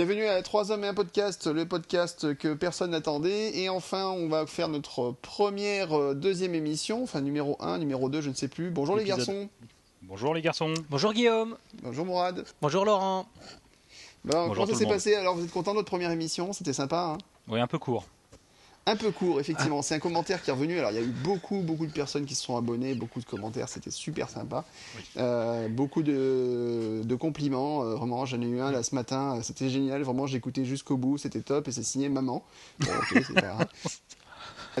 Bienvenue à 3 hommes et un podcast, le podcast que personne n'attendait. Et enfin, on va faire notre première, euh, deuxième émission, enfin numéro 1, numéro 2, je ne sais plus. Bonjour les Épisode. garçons. Bonjour les garçons. Bonjour Guillaume. Bonjour Mourad. Bonjour Laurent. Bon, Bonjour comment tout ça le s'est monde. passé? Alors, vous êtes content de votre première émission? C'était sympa, hein? Oui, un peu court. Un peu court, effectivement. C'est un commentaire qui est revenu. Alors, il y a eu beaucoup, beaucoup de personnes qui se sont abonnées, beaucoup de commentaires. C'était super sympa. Oui. Euh, beaucoup de, de compliments. Euh, vraiment, j'en ai eu un là ce matin. C'était génial. Vraiment, j'ai écouté jusqu'au bout. C'était top. Et c'est signé maman. Bon, c'est pas grave. Ah,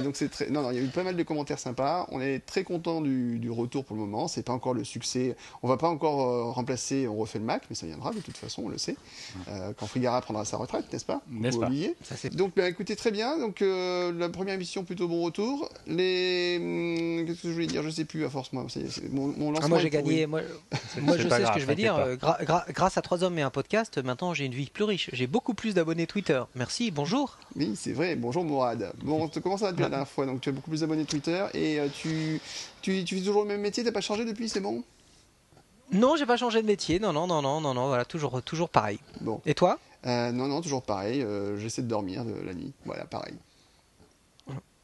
Donc c'est très... non, non, il y a eu pas mal de commentaires sympas. On est très content du, du retour pour le moment. C'est pas encore le succès. On va pas encore euh, remplacer. On refait le Mac, mais ça viendra de toute façon. On le sait. Euh, quand Frigara prendra sa retraite, n'est-ce pas? N'est-ce pas? oublier. Ça, c'est- Donc, bah, écoutez, très bien. Donc, euh, la première émission, plutôt bon retour. Les. hum, Qu'est-ce que je voulais dire? Je sais plus, à force, moi. C'est- c'est- mon, mon Ah, moi j'ai gagné. Moi, je sais grave, ce que je vais dire. t'inquiète gra- gra- grâce à trois hommes et un podcast, maintenant j'ai une vie plus riche. J'ai beaucoup plus d'abonnés Twitter. Merci. Bonjour. Oui, c'est vrai. Bonjour, Mourad. Bon, t- comment ça va depuis la dernière fois Donc, tu as beaucoup plus d'abonnés Twitter et euh, tu, tu, tu fais toujours le même métier. T'as pas changé depuis, c'est bon? Non, j'ai pas changé de métier. Non, non, non, non, non, non. Voilà, toujours, toujours pareil. Bon. Et toi? Euh, non, non, toujours pareil. euh, J'essaie de dormir de la nuit. Voilà, pareil.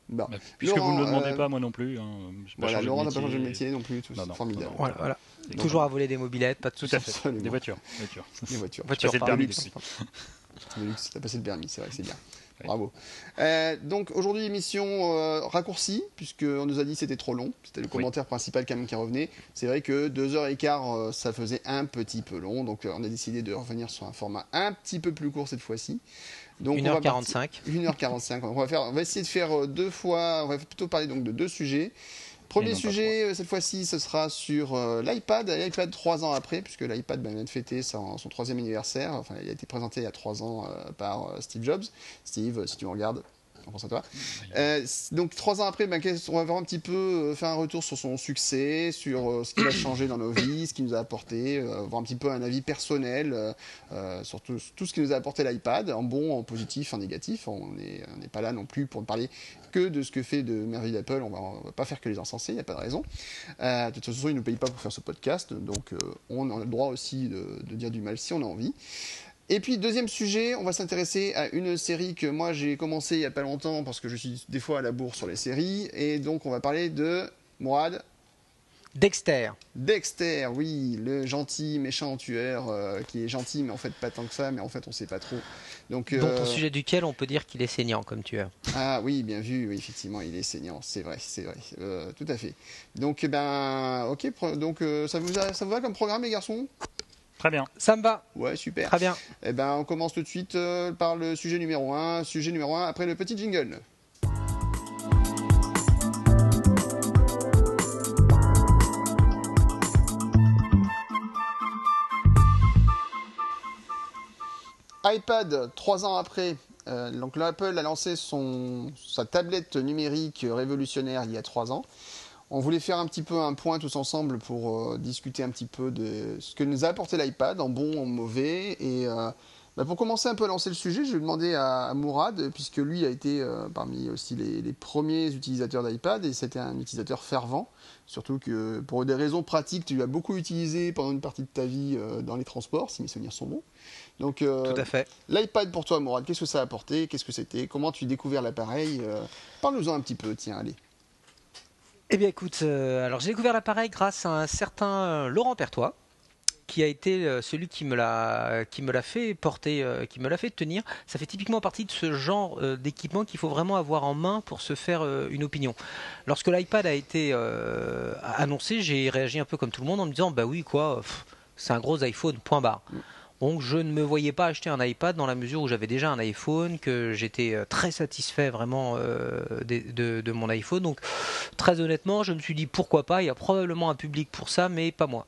Bon. Bah, puisque Laurent, vous ne me demandez euh, pas, moi non plus. Hein, Voilà, Laurent n'a pas changé de métier non plus. tout- Non, C'est non, formidable. non, non. Voilà, voilà. Toujours à voler des mobilettes, pas de Tout soucis. à fait. Absolument. Des voitures. voitures. Des voitures. Voiture, Passer le pardon. permis luxe. aussi. Le luxe, t'as passé le permis, c'est vrai que c'est bien. Bravo. Euh, donc aujourd'hui émission euh, raccourcie puisqu'on nous a dit que c'était trop long. C'était le commentaire principal quand même qui revenait. C'est vrai que deux heures et quart, euh, ça faisait un petit peu long. Donc euh, on a décidé de revenir sur un format un petit peu plus court cette fois-ci. Donc on va partir- 1h45. 1h45. On va, faire, on va essayer de faire euh, deux fois, on va plutôt parler donc de deux sujets. Premier sujet, euh, cette fois-ci, ce sera sur euh, l'iPad, l'iPad trois ans après, puisque l'iPad vient de fêter son, son troisième anniversaire. Enfin, il a été présenté il y a trois ans euh, par Steve Jobs. Steve, si tu me regardes, on pense à toi. Euh, donc trois ans après, ben, on va voir un petit peu euh, faire un retour sur son succès, sur euh, ce qu'il a changé dans nos vies, ce qu'il nous a apporté, euh, voir un petit peu un avis personnel sur tout, tout ce qui nous a apporté l'iPad, en bon, en positif, en négatif. On n'est on pas là non plus pour ne parler que de ce que fait de merveille d'Apple. On va, on va pas faire que les encenser, il n'y a pas de raison. De toute façon, ils ne nous payent pas pour faire ce podcast, donc on a le droit aussi de, de dire du mal si on a envie. Et puis, deuxième sujet, on va s'intéresser à une série que moi j'ai commencé il n'y a pas longtemps parce que je suis des fois à la bourre sur les séries. Et donc, on va parler de Mourad. Dexter. Dexter, oui, le gentil méchant tueur euh, qui est gentil, mais en fait pas tant que ça, mais en fait on sait pas trop. Donc, Dont euh, au sujet duquel on peut dire qu'il est saignant comme tueur. ah oui, bien vu, oui, effectivement, il est saignant, c'est vrai, c'est vrai, euh, tout à fait. Donc, eh ben, ok, donc euh, ça, vous a- ça vous va comme programme, les garçons? Très bien. Ça me va. Ouais, super. Très bien. Eh ben, on commence tout de suite euh, par le sujet numéro 1. Sujet numéro 1, après le petit jingle. iPad, trois ans après, euh, donc l'Apple a lancé son, sa tablette numérique révolutionnaire il y a trois ans. On voulait faire un petit peu un point tous ensemble pour euh, discuter un petit peu de ce que nous a apporté l'iPad, en bon, en mauvais. Et euh, bah, pour commencer un peu à lancer le sujet, je vais demander à, à Mourad, puisque lui a été euh, parmi aussi les, les premiers utilisateurs d'iPad, et c'était un utilisateur fervent. Surtout que pour des raisons pratiques, tu l'as beaucoup utilisé pendant une partie de ta vie dans les transports, si mes souvenirs sont bons. Donc, euh, Tout à fait. L'iPad pour toi, Mourad, qu'est-ce que ça a apporté? Qu'est-ce que c'était? Comment tu as découvert l'appareil? Euh, Parle-nous-en un petit peu, tiens, allez. Eh bien écoute, euh, alors j'ai découvert l'appareil grâce à un certain euh, Laurent Pertois qui a été euh, celui qui me l'a qui me l'a fait porter, qui me l'a fait tenir. Ça fait typiquement partie de ce genre d'équipement qu'il faut vraiment avoir en main pour se faire une opinion. Lorsque l'iPad a été annoncé, j'ai réagi un peu comme tout le monde en me disant bah oui quoi, c'est un gros iPhone, point barre. Donc je ne me voyais pas acheter un iPad dans la mesure où j'avais déjà un iPhone, que j'étais euh, très satisfait vraiment euh, de, mon iPhone. Donc très honnêtement, je me suis dit pourquoi pas, il y a probablement un public pour ça, mais pas moi.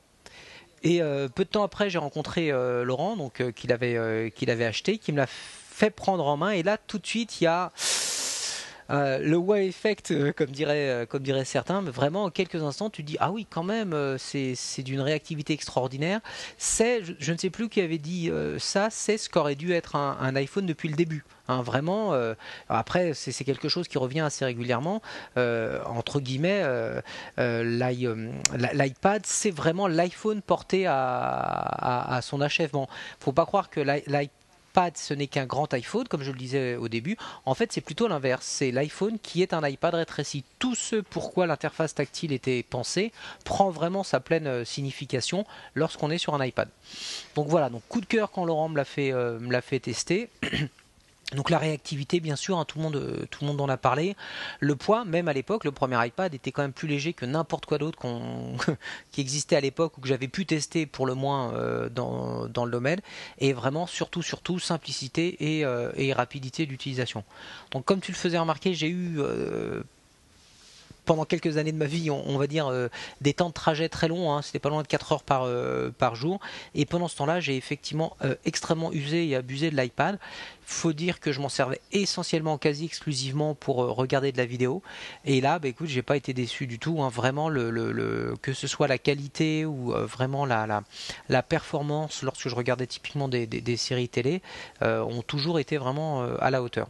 Et euh, peu de temps après, j'ai rencontré Laurent, donc qu'il avait, qu'il avait acheté, qui me l'a fait prendre en main. Et là, tout de suite, il y a euh, le wow effect, euh, comme diraient, euh, comme diraient certains. Mais vraiment, en quelques instants, tu dis ah oui, quand même, c'est, d'une réactivité extraordinaire. C'est, je, ne sais plus qui avait dit ça, c'est ce qu'aurait dû être un, iPhone depuis le début. Hein, vraiment, après, c'est, quelque chose qui revient assez régulièrement. Entre guillemets, l'i- l'i- l'iPad, c'est vraiment l'iPhone porté à, à- à son achèvement. Faut pas croire que l'i- l'i- ce n'est qu'un grand iPhone, comme je le disais au début. En fait, c'est plutôt l'inverse. C'est l'iPhone qui est un iPad rétréci. Tout ce pourquoi l'interface tactile était pensée prend vraiment sa pleine euh, signification lorsqu'on est sur un iPad. Donc voilà, donc coup de cœur quand Laurent me l'a fait, euh, me l'a fait tester. Donc la réactivité, bien sûr, hein, tout, le monde, euh, tout en a parlé. Le poids, même à l'époque, le premier iPad était quand même plus léger que n'importe quoi d'autre qui existait à l'époque ou que j'avais pu tester pour le moins euh, dans, le domaine. Et vraiment, surtout, surtout, simplicité et, euh, et rapidité d'utilisation. Donc comme tu le faisais remarquer, j'ai eu... pendant quelques années de ma vie, on, va dire, euh, des temps de trajet très longs, hein, c'était pas loin de 4 heures par, euh, par jour, et pendant ce temps-là, j'ai effectivement euh, extrêmement usé et abusé de l'iPad. Faut dire que je m'en servais essentiellement, quasi exclusivement pour regarder de la vidéo, et là, bah, écoute, j'ai pas été déçu du tout, hein, vraiment, que ce soit la qualité ou vraiment la, performance lorsque je regardais typiquement des, séries télé, ont toujours été vraiment à la hauteur.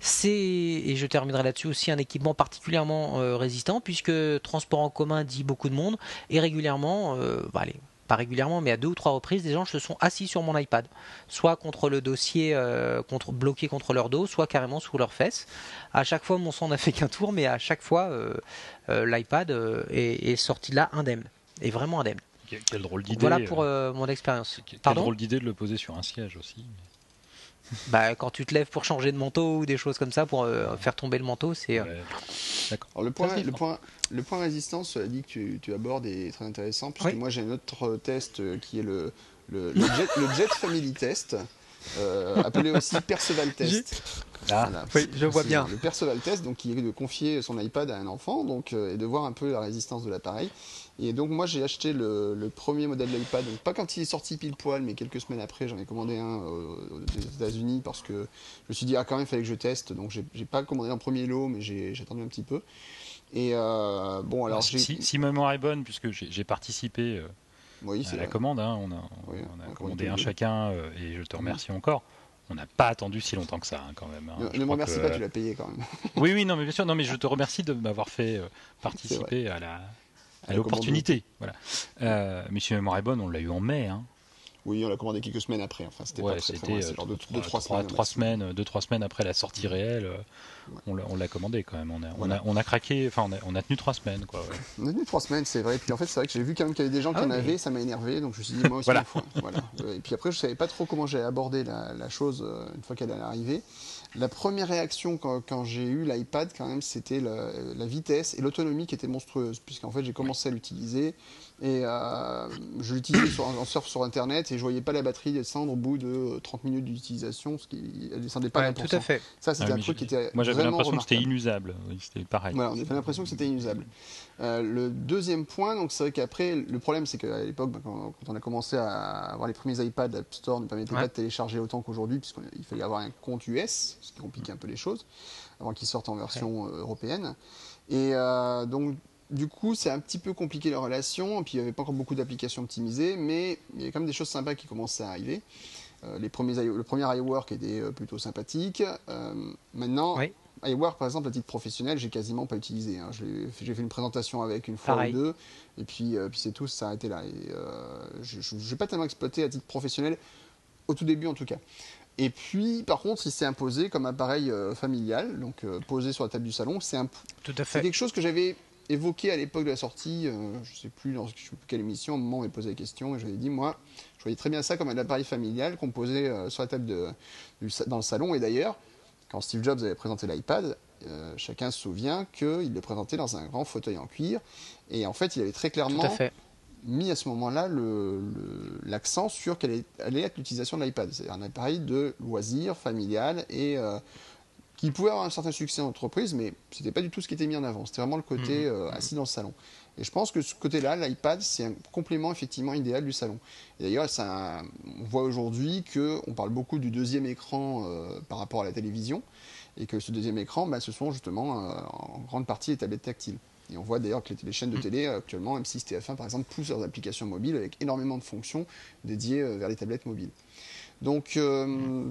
C'est, et je terminerai là-dessus aussi, un équipement particulièrement euh, résistant puisque transport en commun dit beaucoup de monde et régulièrement, euh, bah, allez, pas régulièrement, mais à deux ou trois reprises, des gens se sont assis sur mon iPad, soit contre le dossier, euh, contre, bloqué contre leur dos, soit carrément sous leurs fesses. À chaque fois, mon sang n'a fait qu'un tour, mais à chaque fois, euh, euh, l'iPad est, est sorti là indemne, et vraiment indemne. Quelle, drôle d'idée. voilà pour mon expérience. quelle Pardon? drôle d'idée de le poser sur un siège aussi. bah, Quand tu te lèves pour changer de manteau ou des choses comme ça, pour euh, faire tomber le manteau, c'est... euh, Ouais. Alors le point, le point, le point résistance, cela dit que tu, tu abordes est très intéressant, puisque Oui. moi j'ai un autre test euh, qui est le, le, le jet, le Jet Family Test, euh, appelé aussi Perceval Test. Ah, Voilà. Oui, je vois bien. Le Perceval Test, donc qui est de confier son iPad à un enfant, donc euh, et de voir un peu la résistance de l'appareil. Et donc moi j'ai acheté le, le premier modèle de l'iPad, donc pas quand il est sorti pile poil, mais quelques semaines après, j'en ai commandé un euh, aux États-Unis parce que je me suis dit ah quand même il fallait que je teste, donc j'ai j'ai pas commandé en premier lot, mais j'ai j'ai attendu un petit peu. Et euh, bon alors j'ai si, si ma mémoire est bonne, puisque j'ai j'ai participé euh, oui à c'est la vrai. commande, hein, on a, Oui, on a on a commandé un chacun, euh, et je te remercie encore. On n'a pas attendu si longtemps que ça, hein, quand même. hein. Ne, Je ne me remercie que, pas, tu l'as payé quand même. Oui, oui, non, mais bien sûr, non, mais je te remercie de m'avoir fait euh, participer à la, à l'opportunité. Voilà. Euh, mais si ma mémoire est bonne, on l'a eu en mai. Hein. Oui, on l'a commandé quelques semaines après. Enfin, c'était Ouais, pas très, très c'était loin, euh, genre deux, trois- deux, trois trois- semaines. trois semaines, deux, trois semaines après la sortie réelle. euh, on l'a- On l'a commandé quand même. On a, on a, on a craqué, enfin, on a, on a tenu trois semaines. Quoi, ouais. On a tenu trois semaines, c'est vrai. Puis en fait, c'est vrai que j'ai vu quand même qu'il y avait des gens qui Ah en oui. avaient, ça m'a énervé, donc je me suis dit moi aussi Voilà. fois. Voilà. Euh, Et puis après, je savais pas trop comment j'allais aborder la, la chose euh, une fois qu'elle allait arriver. La première réaction quand, quand j'ai eu l'iPad, quand même, c'était la, la vitesse et l'autonomie qui était monstrueuse, puisqu'en fait, j'ai commencé à l'utiliser et euh, je l'utilisais sur, en surf sur Internet et je voyais pas la batterie descendre au bout de euh, 30 minutes d'utilisation, ce qui elle descendait pas ouais, à tout 1%. à fait. Ça, c'était Ouais, un truc qui était Moi, j'avais l'impression que c'était inusable. Oui, c'était pareil. Voilà, on avait l'impression que c'était inusable. Euh, le deuxième point, donc c'est vrai qu'après, le problème c'est qu'à l'époque, bah, quand, quand on a commencé à avoir les premiers iPads, l'App Store ne permettait Ouais. pas de télécharger autant qu'aujourd'hui, puisqu'il fallait avoir un compte US, ce qui compliquait un peu les choses, avant qu'ils sortent en version euh, européenne. Et euh, donc, du coup, c'est un petit peu compliqué la relation, et puis il n'y avait pas encore beaucoup d'applications optimisées, mais il y avait quand même des choses sympas qui commençaient à arriver. Euh, les premiers, le premier iWork était euh, plutôt sympathique. Euh, maintenant, Oui. iWork, par exemple, à titre professionnel, j'ai quasiment pas utilisé. hein. J'ai fait une présentation avec une fois Pareil. ou deux, et puis, euh, puis c'est tout, ça s'est arrêté là. Et, je n'ai pas tellement exploité à titre professionnel, au tout début en tout cas. Et puis, par contre, il s'est imposé comme appareil euh, familial, donc euh, posé sur la table du salon. C'est un, quelque chose que j'avais évoqué à l'époque de la sortie, euh, je sais plus dans je sais plus quelle émission, au moment où on m'avait posé la question, et j'avais dit, moi, je voyais très bien ça comme un appareil familial qu'on posait euh, sur la table de, du sa- dans le salon. Et d'ailleurs, quand Steve Jobs avait présenté l'iPad, euh, chacun se souvient qu'il le présentait dans un grand fauteuil en cuir. Et en fait, il avait très clairement à fait. mis à ce moment-là le- le- l'accent sur quelle allait être l'utilisation de l'iPad. C'est un appareil de loisir, familial et euh, qui pouvait avoir un certain succès en entreprise, mais c'était pas du tout ce qui était mis en avant. C'était vraiment le côté Mhm. euh, assis dans le salon. Et je pense que ce côté-là, l'iPad, c'est un complément effectivement idéal du salon. Et d'ailleurs, ça, on voit aujourd'hui que on parle beaucoup du deuxième écran euh, par rapport à la télévision, et que ce deuxième écran, bah, ce sont justement euh, en grande partie les tablettes tactiles. Et on voit d'ailleurs que les, les chaînes de télé euh, actuellement, M6, TF1 par exemple, poussent leurs applications mobiles avec énormément de fonctions dédiées vers les tablettes mobiles. Donc, euh,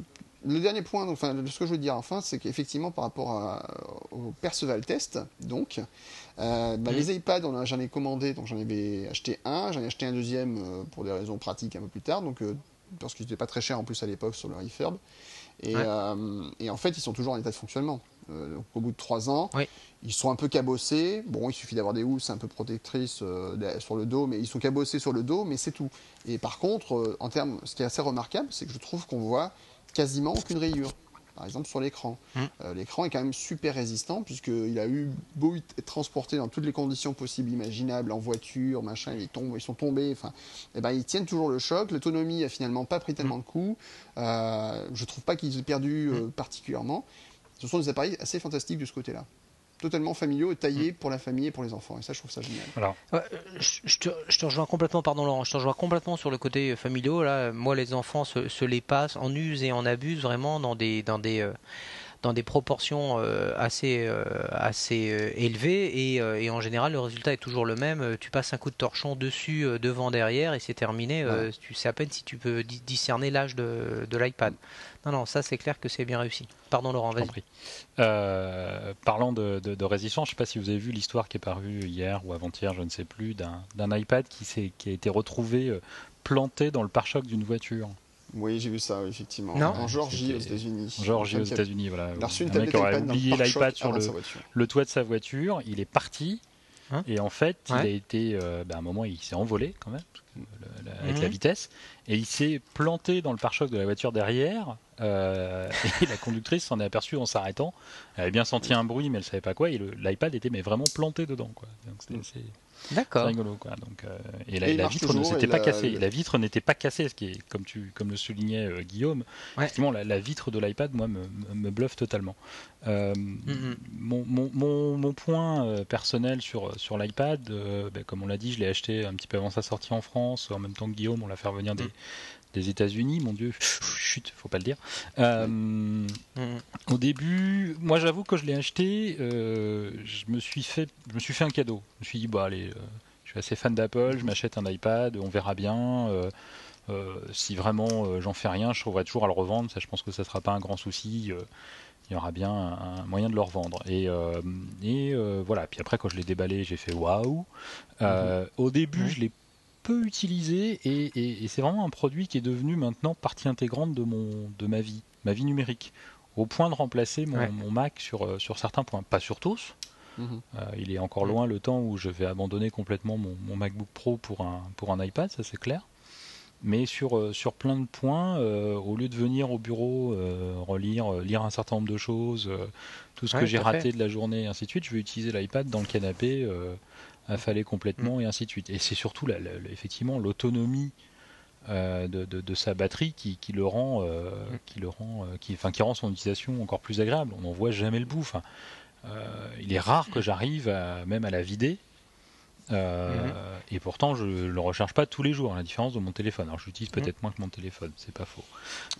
le dernier point, enfin, ce que je veux dire enfin, c'est qu'effectivement, par rapport à- au Perceval test, donc, euh, bah, les iPads, j'en ai commandé, donc j'en avais acheté un, j'en ai acheté un deuxième euh, pour des raisons pratiques un peu plus tard. Donc, euh, parce qu'ils n'étaient pas très chers en plus à l'époque sur le refurb. Et, et, en fait, ils sont toujours en état de fonctionnement. donc, au bout de trois ans, ils sont un peu cabossés. Bon, il suffit d'avoir des housses un peu protectrices sur le dos, mais ils sont cabossés sur le dos, mais c'est tout. Et par contre, en termes, ce qui est assez remarquable, c'est que je trouve qu'on voit quasiment aucune rayure par exemple sur l'écran. Mmh. Euh, l'écran est quand même super résistant puisqu'il a eu beau être transporté dans toutes les conditions possibles, imaginables, en voiture, machin, ils, tombent, ils sont tombés, enfin, eh ben, ils tiennent toujours le choc. L'autonomie a finalement pas pris tellement mmh. de coups. Euh, je trouve pas qu'ils aient perdu euh, mmh. particulièrement. Ce sont des appareils assez fantastiques de ce côté-là totalement familiaux et taillés mm. pour la famille et pour les enfants. Et ça, je trouve ça génial. Alors, je, te, rejoins complètement, pardon Laurent, je te rejoins complètement sur le côté familiaux. Là, moi, les enfants se, les passent, en usent et en abusent vraiment dans des, dans des, euh, dans des proportions euh, assez, euh, assez euh, élevées et, en général le résultat est toujours le même. Tu passes un coup de torchon dessus, devant, derrière et c'est terminé. tu sais à peine si tu peux discerner l'âge de, l'iPad. Non, non, ça c'est clair que c'est bien réussi. Pardon Laurent, vas-y. parlant de, de, résistance, je ne sais pas si vous avez vu l'histoire qui est parue hier ou avant-hier, je ne sais plus, d'un iPad qui, qui a été retrouvé planté dans le pare-choc d'une voiture. Oui, j'ai vu ça, effectivement. En Georgie, aux États-Unis. En Georgie, aux États-Unis, voilà. Il a reçu une mec aurait oublié l'iPad sur le, toit de sa voiture. Il est parti. Hein et en fait, il a été. Euh, ben, à un moment, il s'est envolé quand même, avec la mhm. vitesse. Et il s'est planté dans le pare-choc de la voiture derrière. Euh, et la conductrice s'en est aperçue en s'arrêtant. Elle avait bien senti un bruit, mais elle savait pas quoi. Et l'iPad était mais vraiment planté dedans. Quoi. Donc, c'est D'accord. rigolo, quoi. Donc, euh, et la, vitre ne s'était pas cassée. La vitre n'était pas cassée, ce qui est, comme tu, comme le soulignait euh, Guillaume. Effectivement, la, vitre de l'iPad, moi, me, me, bluffe totalement. Euh, mm-hmm. mon, mon, mon, point personnel sur, sur l'iPad, ben, comme on l'a dit, je l'ai acheté un petit peu avant sa sortie en France, en même temps que Guillaume, on l'a fait revenir des, mm des États-Unis, mon Dieu, chut, faut pas le dire. Euh, au début, moi j'avoue que je l'ai acheté, euh, je me suis fait, je me suis fait un cadeau. Je me suis dit bah allez, euh, je suis assez fan d'Apple, je m'achète un iPad, on verra bien. si vraiment j'en fais rien, je trouverai toujours à le revendre. Ça, je pense que ça sera pas un grand souci. il y aura bien un, moyen de le revendre. Et, et voilà. Puis après, quand je l'ai déballé, j'ai fait waouh. Mhm. Au début, je l'ai peu utilisé et, c'est vraiment un produit qui est devenu maintenant partie intégrante de, mon, de ma vie, ma vie numérique, au point de remplacer mon, Mac sur, euh, sur certains points, pas sur tous. Mhm. Euh, il est encore loin le temps où je vais abandonner complètement mon, MacBook Pro pour un, pour un iPad, ça c'est clair. Mais sur, euh, sur plein de points, au lieu de venir au bureau, relire, lire un certain nombre de choses, tout ce que j'ai raté de la journée, et ainsi de suite, je vais utiliser l'iPad dans le canapé affalé complètement et ainsi de suite. Et c'est surtout la, effectivement l'autonomie euh, de, sa batterie qui, le rend, euh, qui le rend, euh, qui, enfin, qui rend son utilisation encore plus agréable. On n'en voit jamais le bout. Enfin, il est rare que j'arrive même à la vider euh, et pourtant, je ne le recharge pas tous les jours, à la différence de mon téléphone. Alors, j'utilise peut-être moins que mon téléphone, c'est pas faux.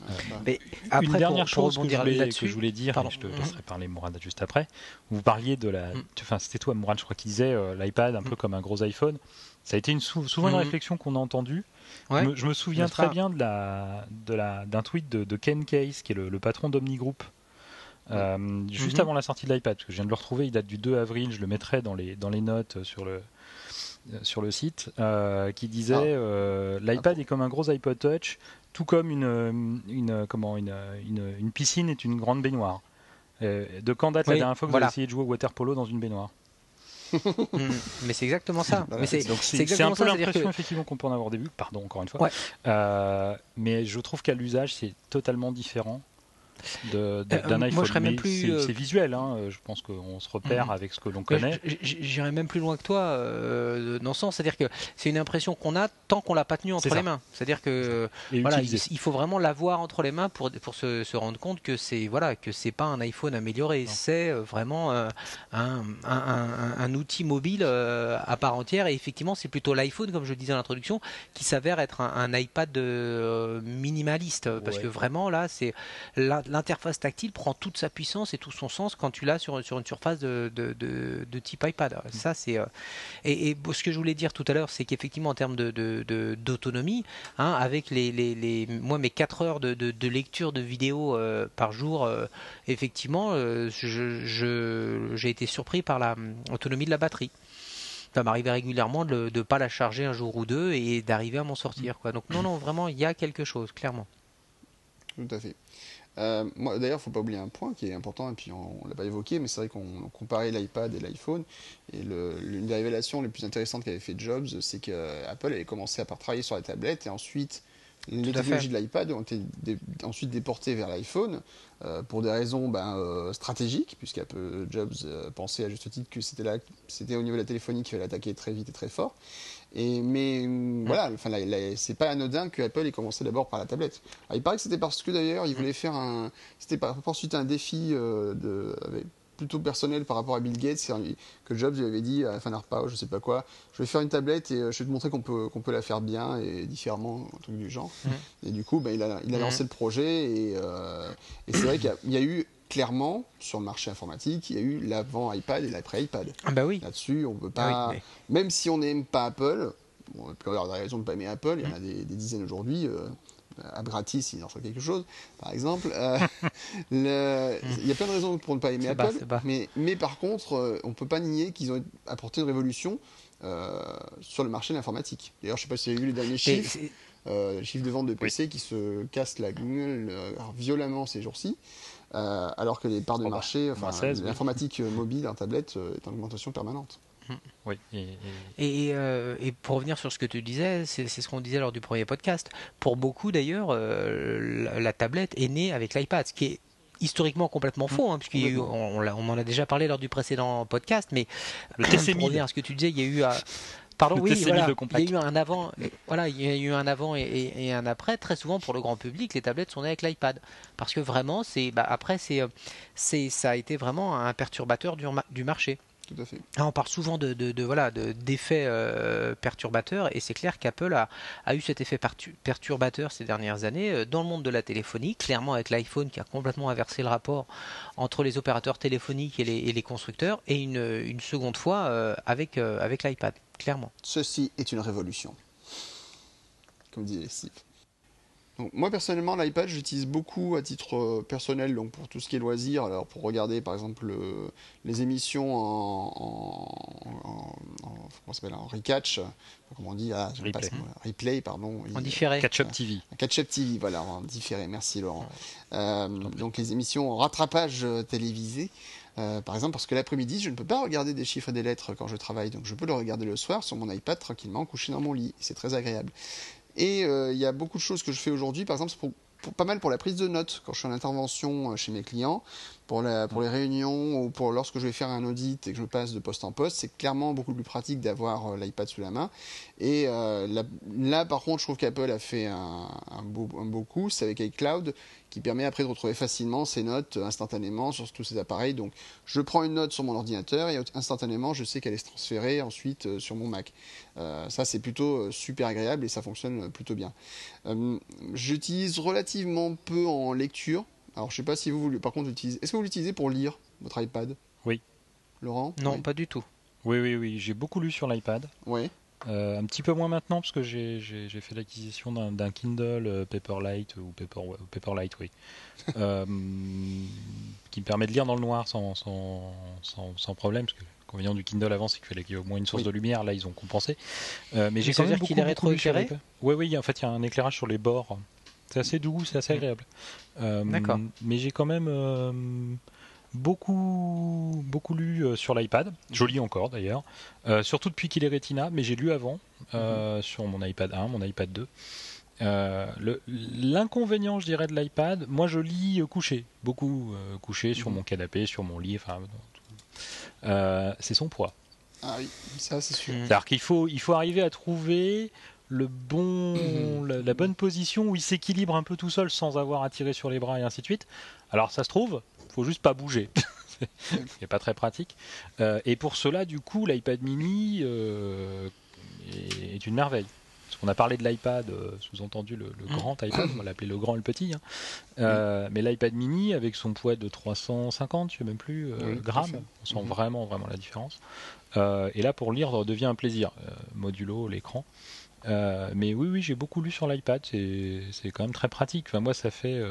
Euh, Mais après, une dernière chose que, je voulais, que, je voulais, dire, et je te laisserai parler, Mourad, juste après. Vous parliez de la. Mm. Enfin, c'était toi, Mourad, je crois, qui disait euh, l'iPad un peu mm. comme un gros iPhone. Ça a été une souvent une réflexion qu'on a entendue. Je, me, souviens très bien de la, de la, d'un tweet de, Ken Case, qui est le, patron d'Omnigroup. Euh, juste mm-hmm. avant la sortie de l'iPad, parce que je viens de le retrouver, il date du 2 avril, je le mettrai dans les, dans les notes sur le, sur le site euh, qui disait ah. euh, l'iPad est comme un gros iPod Touch, tout comme une, une comment une, une, piscine est une grande baignoire. de quand date la dernière fois que vous avez essayé de jouer au water polo dans une baignoire? Hmm, mais c'est exactement ça. mais c'est, un peu l'impression effectivement qu'on peut en avoir début. Pardon encore une fois. mais je trouve qu'à l'usage c'est totalement différent d'un iPhone. Moi, je même plus. C'est visuel, hein. je pense qu'on se repère mm. avec ce que l'on connaît. J'irais même plus loin que toi euh, dans ce sens, c'est-à-dire que c'est une impression qu'on a tant qu'on l'a pas tenu entre les mains. C'est-à-dire que voilà, il, faut vraiment l'avoir entre les mains pour, pour se, se rendre compte que c'est voilà que c'est pas un iPhone amélioré, c'est euh, vraiment euh, un, un, un, outil mobile à part entière. Et effectivement, c'est plutôt l'iPhone, comme je disais à l'introduction, qui s'avère être un, iPad minimaliste, parce que vraiment là, c'est là l'interface tactile prend toute sa puissance et tout son sens quand tu l'as sur, sur une surface de, de, type iPad. Ça, c'est euh, et, ce que je voulais dire tout à l'heure, c'est qu'effectivement en termes d'autonomie, hein, avec les, les, moi mes 4 heures de, lecture de vidéos euh, par jour, euh, effectivement, j'ai été surpris par la autonomie de la batterie. ça m'arrivait régulièrement de ne pas la charger un jour ou deux et d'arriver à m'en sortir. Quoi. Donc non, non, vraiment, il y a quelque chose, clairement. Tout à fait. Euh, moi, d'ailleurs, il ne faut pas oublier un point qui est important, et puis on ne l'a pas évoqué, mais c'est vrai qu'on comparait l'iPad et l'iPhone, et l'une des révélations les plus intéressantes qu'avait fait Jobs, c'est qu'Apple avait commencé à travailler sur la tablette, et ensuite les technologies de l'iPad ont été ensuite déportées vers l'iPhone euh, pour des raisons ben, euh, stratégiques, puisqu'Apple Jobs euh, pensait à juste titre que c'était au niveau de la téléphonie qu'il fallait attaquer très vite et très fort. Et, mais mm. voilà, enfin, c'est pas anodin que Apple ait commencé d'abord par la tablette. il paraît que c'était parce que d'ailleurs, il mm. voulait faire un, c'était par ensuite un défi de, avec, plutôt personnel par rapport à Bill Gates, que Jobs lui avait dit à la fin d'un repas, je sais pas quoi, je vais faire une tablette et euh, je vais te montrer qu'on peut, qu'on peut la faire bien et différemment, un truc du genre. Mmh. Et du coup, bah, il a, il a lancé mmh. le projet et, euh, et c'est vrai qu'il y, a eu clairement sur le marché informatique, il y a eu l'avant iPad et l'après iPad. Ah bah oui. Là-dessus, on peut pas, même si on n'aime pas Apple, bon, il peut avoir des raisons de ne pas aimer Apple, il y en a des, dizaines aujourd'hui. Euh, à gratis, il en reçoit quelque chose, par exemple. Euh, il y a plein de raisons pour ne pas aimer Apple, Mais, mais, par contre, euh, on ne peut pas nier qu'ils ont apporté une révolution euh, sur le marché de l'informatique. D'ailleurs, je ne sais pas si vous avez vu les derniers chiffres, les chiffres de vente de PC qui se cassent la gueule violemment ces jours-ci. Alors que les parts de bah, marché, enfin, l'informatique mobile, en tablette, est en augmentation permanente. Oui. Euh, et, pour revenir sur ce que tu disais, c'est ce qu'on disait lors du premier podcast. Pour beaucoup d'ailleurs, euh, la, tablette est née avec l'iPad, ce qui est historiquement complètement faux, hein, puisqu'on on, on, en a déjà parlé lors du précédent podcast, mais le pour revenir à ce que tu disais, il y a eu... Pardon, oui, il y a eu un avant, voilà, il y a eu un avant et, un après. Très souvent pour le grand public, les tablettes sont nées avec l'iPad, parce que vraiment, c'est, bah, après, c'est, c'est, ça a été vraiment un perturbateur du, du marché. Ah, on parle souvent de, voilà d'effets euh, perturbateurs. Et c'est clair qu'Apple a, eu cet effet perturbateur ces dernières années euh, dans le monde de la téléphonie, clairement avec l'iPhone qui a complètement inversé le rapport entre les opérateurs téléphoniques et les, constructeurs et une, seconde fois euh, avec, avec l'iPad, clairement. Ceci est une révolution, comme dit Steve moi personnellement l'iPad j'utilise beaucoup à titre euh, personnel donc pour tout ce qui est loisirs. Alors pour regarder par exemple les émissions en, comment s'appelle en recatch comment on dit ah, replay. replay pardon. En différé. Catch up TV catch up TV voilà en différé merci Laurent. Euh, donc les émissions en rattrapage euh, par exemple, parce que l'après-midi, je ne peux pas regarder des chiffres et des lettres quand je travaille, donc je peux le regarder le soir sur mon iPad tranquillement couché dans mon lit. C'est très agréable. Et euh, il y a beaucoup de choses que je fais aujourd'hui, par exemple, pour, pas mal pour la prise de notes quand je suis en intervention euh, chez mes clients, pour, les réunions ou pour lorsque je vais faire un audit et que je passe de poste en poste, c'est clairement beaucoup plus pratique d'avoir l'iPad sous la main. Et là, par contre, je trouve qu'Apple a fait un, un, beau, un beau coup, c'est avec iCloud qui permet après de retrouver facilement ces notes instantanément sur tous ces appareils. Donc je prends une note sur mon ordinateur et instantanément je sais qu'elle est transférée ensuite euh, sur mon Mac. Euh, ça c'est plutôt euh, super agréable et ça fonctionne plutôt bien. J'utilise relativement peu en lecture. Alors je sais pas si vous, par contre l'utilisez. Est-ce que vous l'utilisez pour lire votre iPad? Oui. Laurent? Non, pas du tout. Oui, oui, oui. J'ai beaucoup lu sur l'iPad. Oui. Euh, un petit peu moins maintenant parce que j'ai fait l'acquisition d'un Kindle euh, Paperlight ou Paper, Paperlight, oui, euh, qui me permet de lire dans le noir sans, sans, sans, problème. Parce que l'inconvénient du Kindle avant, c'est qu'il fallait qu'il y ait au moins une source de lumière. Là, ils ont compensé. mais j'ai quand même beaucoup, qu'il est rétroéclairé. Oui, oui. En fait, il y a un éclairage sur les bords. C'est assez doux, c'est assez agréable. D'accord. Mais j'ai quand même beaucoup, beaucoup lu euh, sur l'iPad, joli encore d'ailleurs, euh, surtout depuis qu'il est Retina, mais j'ai lu avant euh, mhm. sur mon iPad 1, mon iPad 2. L'inconvénient, je dirais, de l'iPad, moi je lis couché, beaucoup couché sur mhm. mon canapé, sur mon lit, enfin, c'est son poids. Ah oui, ça c'est sûr. C'est-à-dire qu'il faut, il faut arriver à trouver le bon, mhm. la, bonne position où il s'équilibre un peu tout seul sans avoir à tirer sur les bras et ainsi de suite. Alors ça se trouve, faut juste pas bouger. c'est pas très pratique. Euh, et pour cela, du coup, l'iPad mini euh, est, une merveille. Parce qu'on a parlé de l'iPad, euh, sous-entendu le, mm. grand iPad, on va l'appeler le grand et le petit. Hein. Mais l'iPad mini, avec son poids de 350, je sais même plus, grammes, on sent mm-hmm. vraiment, vraiment la différence. et là, pour lire, devient un plaisir. modulo, l'écran. mais oui, oui, j'ai beaucoup lu sur l'iPad, c'est quand même très pratique. Enfin, moi, ça fait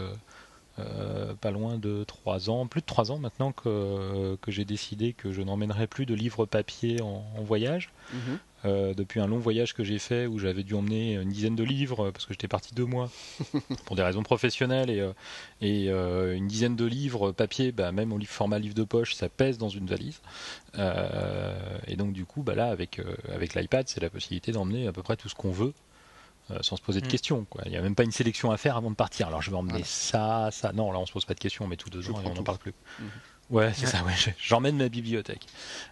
pas loin de 3 ans, plus de 3 ans maintenant que, que j'ai décidé que je n'emmènerai plus de livres papier en, voyage. Mhm. Euh, depuis un long voyage que j'ai fait où j'avais dû emmener une dizaine de livres parce que j'étais parti deux mois pour des raisons professionnelles et, euh, et euh, une dizaine de livres papier, bah, même au format livre de poche, ça pèse dans une valise. et donc du coup, bah, là avec, avec l'iPad, c'est la possibilité d'emmener à peu près tout ce qu'on veut. Sans se poser de mm. questions. Quoi. Il n'y a même pas une sélection à faire avant de partir. Alors je vais emmener ça, ça. Non, là on se pose pas de questions, mais tout deux et on n'en parle plus. Mm. Ouais, c'est ça, ouais. j'emmène ma bibliothèque.